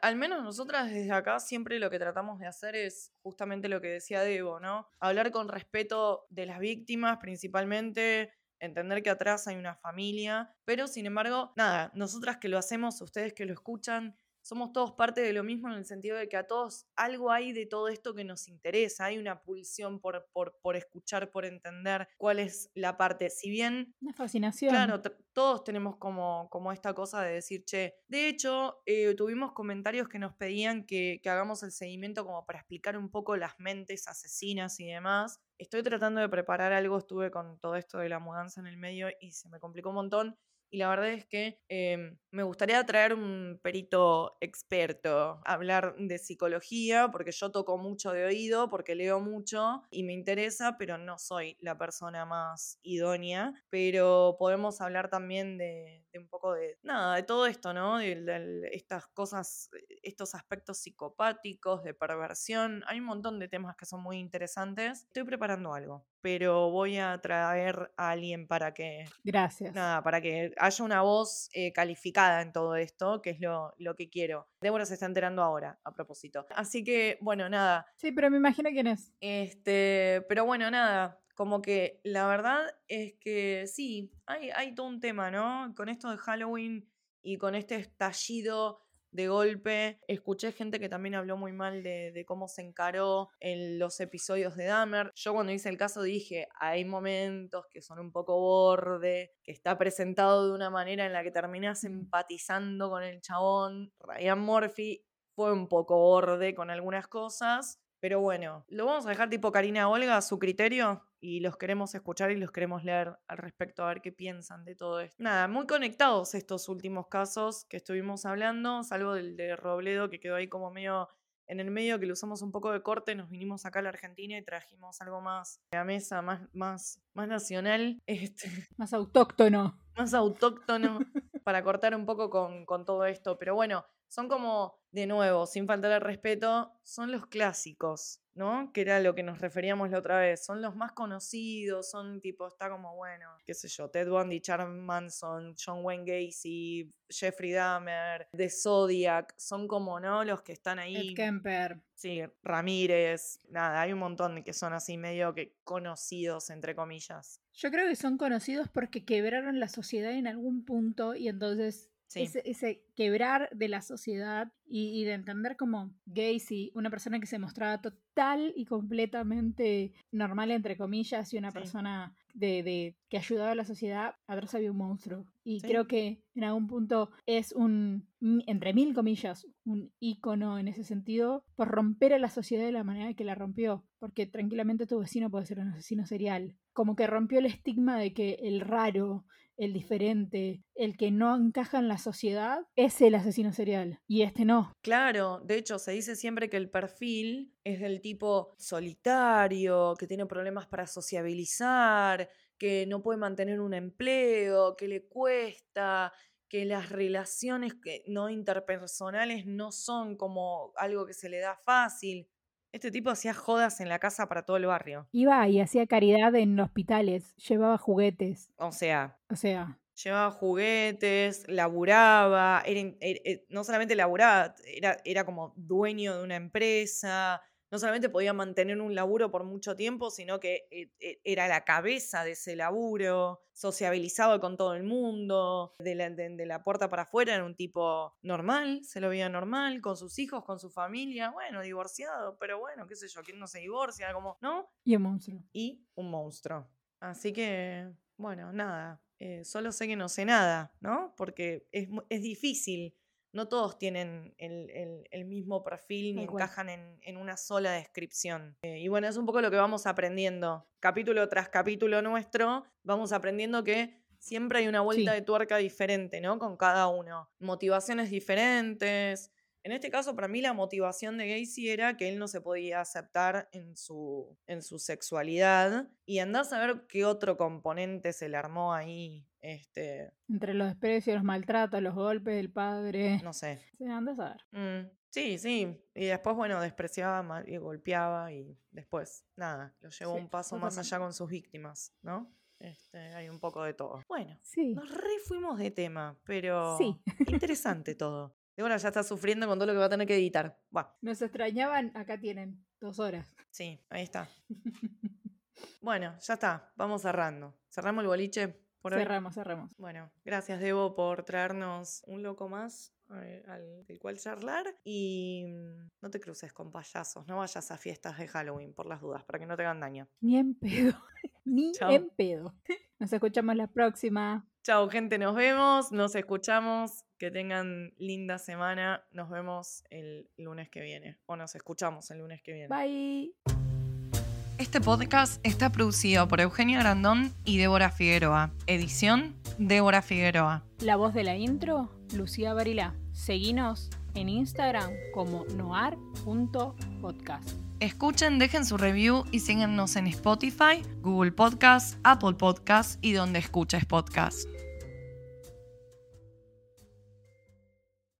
Al menos nosotras desde acá siempre lo que tratamos de hacer es justamente lo que decía Debo, ¿no? Hablar con respeto de las víctimas principalmente, entender que atrás hay una familia, pero sin embargo, nada, nosotras que lo hacemos, ustedes que lo escuchan, somos todos parte de lo mismo en el sentido de que a todos algo hay de todo esto que nos interesa, hay una pulsión por, por, por escuchar, por entender cuál es la parte. Si bien Una fascinación. Claro, todos tenemos como, como esta cosa de decir, che, de hecho, eh, tuvimos comentarios que nos pedían que, que hagamos el seguimiento como para explicar un poco las mentes asesinas y demás. Estoy tratando de preparar algo, estuve con todo esto de la mudanza en el medio y se me complicó un montón. Y la verdad es que em, me gustaría traer un perito experto, hablar de psicología, porque yo toco mucho de oído, porque leo mucho y me interesa, pero no soy la persona más idónea, pero podemos hablar también de, un poco de, nada, de todo esto, ¿no? De, estas cosas, estos aspectos psicopáticos, de perversión, hay un montón de temas que son muy interesantes. Estoy preparando algo, pero voy a traer a alguien para que... Gracias. Nada, para que haya una voz eh, calificada en todo esto, que es lo, lo que quiero. Débora se está enterando ahora, a propósito. Así que, bueno, nada. Sí, pero me imagino quién es. Este, pero bueno, nada. Como que la verdad es que sí, hay, hay todo un tema, ¿no? Con esto de Halloween y con este estallido de golpe. Escuché gente que también habló muy mal de, cómo se encaró en los episodios de Dahmer. Yo cuando hice el caso dije, hay momentos que son un poco borde, que está presentado de una manera en la que terminas empatizando con el chabón. Ryan Murphy fue un poco borde con algunas cosas. Pero bueno, lo vamos a dejar tipo Karina Olga a su criterio y los queremos escuchar y los queremos leer al respecto, a ver qué piensan de todo esto. Nada, muy conectados estos últimos casos que estuvimos hablando, salvo del de Robledo que quedó ahí como medio en el medio, que le usamos un poco de corte, nos vinimos acá a la Argentina y trajimos algo más a la mesa, más, más, más nacional. Este, más autóctono. Más autóctono para cortar un poco con, con todo esto. Pero bueno, son como, de nuevo, sin faltar el respeto, son los clásicos, ¿no? Que era lo que nos referíamos la otra vez. Son los más conocidos, son tipo, está como, bueno, qué sé yo, Ted Bundy, Charles Manson, John Wayne Gacy, Jeffrey Dahmer, The Zodiac, son como, ¿no? Los que están ahí. Ed Kemper. Sí, Ramírez, nada, hay un montón de que son así medio que conocidos, entre comillas. Yo creo que son conocidos porque quebraron la sociedad en algún punto y entonces ese, quebrar de la sociedad y, de entender como Gacy, una persona que se mostraba total y completamente normal, entre comillas, y una persona de, que ayudaba a la sociedad, atrás había un monstruo. Y creo que en algún punto es un, entre mil comillas, un ícono en ese sentido por romper a la sociedad de la manera que la rompió. Porque tranquilamente tu vecino puede ser un asesino serial. Como que rompió el estigma de que el raro, el diferente, el que no encaja en la sociedad, es el asesino serial y este no. Claro, de hecho se dice siempre que el perfil es del tipo solitario, que tiene problemas para sociabilizar, que no puede mantener un empleo, que le cuesta, que las relaciones no interpersonales no son como algo que se le da fácil. Este tipo hacía jodas en la casa para todo el barrio. Iba y hacía caridad en hospitales, llevaba juguetes. O sea. O sea. Llevaba juguetes, laburaba, era, eh, no solamente laburaba, era, era como dueño de una empresa, no solamente podía mantener un laburo por mucho tiempo, sino que eh, eh, era la cabeza de ese laburo, sociabilizaba con todo el mundo, de la, de, la, puerta para afuera era un tipo normal, se lo veía normal, con sus hijos, con su familia, bueno, divorciado, pero bueno, qué sé yo, ¿quién no se divorcia? Como, ¿no? Y un monstruo. Y un monstruo. Así que, bueno, nada, eh, solo sé que no sé nada, ¿no? Porque es, es difícil no todos tienen el, mismo perfil ni encajan en, una sola descripción. Eh, y bueno, es un poco lo que vamos aprendiendo. Capítulo tras capítulo nuestro, vamos aprendiendo que siempre hay una vuelta de tuerca diferente, ¿no? Con cada uno. Motivaciones diferentes, en este caso, para mí la motivación de Gacy era que él no se podía aceptar en su, en su sexualidad. Y andás a ver qué otro componente se le armó ahí. Este... Entre los desprecios, los maltratos, los golpes del padre. No sé. Sí, andás a ver. Mm, sí, sí. Y después, bueno, despreciaba y golpeaba y después, nada, lo llevó un paso más allá con sus víctimas, ¿no? Este, hay un poco de todo. Bueno, sí. nos re fuimos de tema, pero sí. interesante todo. Bueno, ya está sufriendo con todo lo que va a tener que editar. Nos extrañaban, acá tienen dos horas. Sí, ahí está. bueno, ya está, vamos cerrando. ¿Cerramos el boliche? Por cerramos, cerramos. Bueno, gracias Debo por traernos un loco más al, del cual charlar y mm, no te cruces con payasos, no vayas a fiestas de Halloween por las dudas, para que no te hagan daño. Ni en pedo, ni en pedo. Nos escuchamos la próxima. Chao gente, nos vemos, nos escuchamos, que tengan linda semana, nos vemos el lunes que viene o nos escuchamos el lunes que viene. Bye. Este podcast está producido por Eugenia Grandón y Débora Figueroa. Edición, Débora Figueroa. La voz de la intro, Lucía Barilá. Seguinos en Instagram como noar.podcast. Escuchen, dejen su review y síganos en Spotify, Google Podcast, Apple Podcast y donde escuches podcast.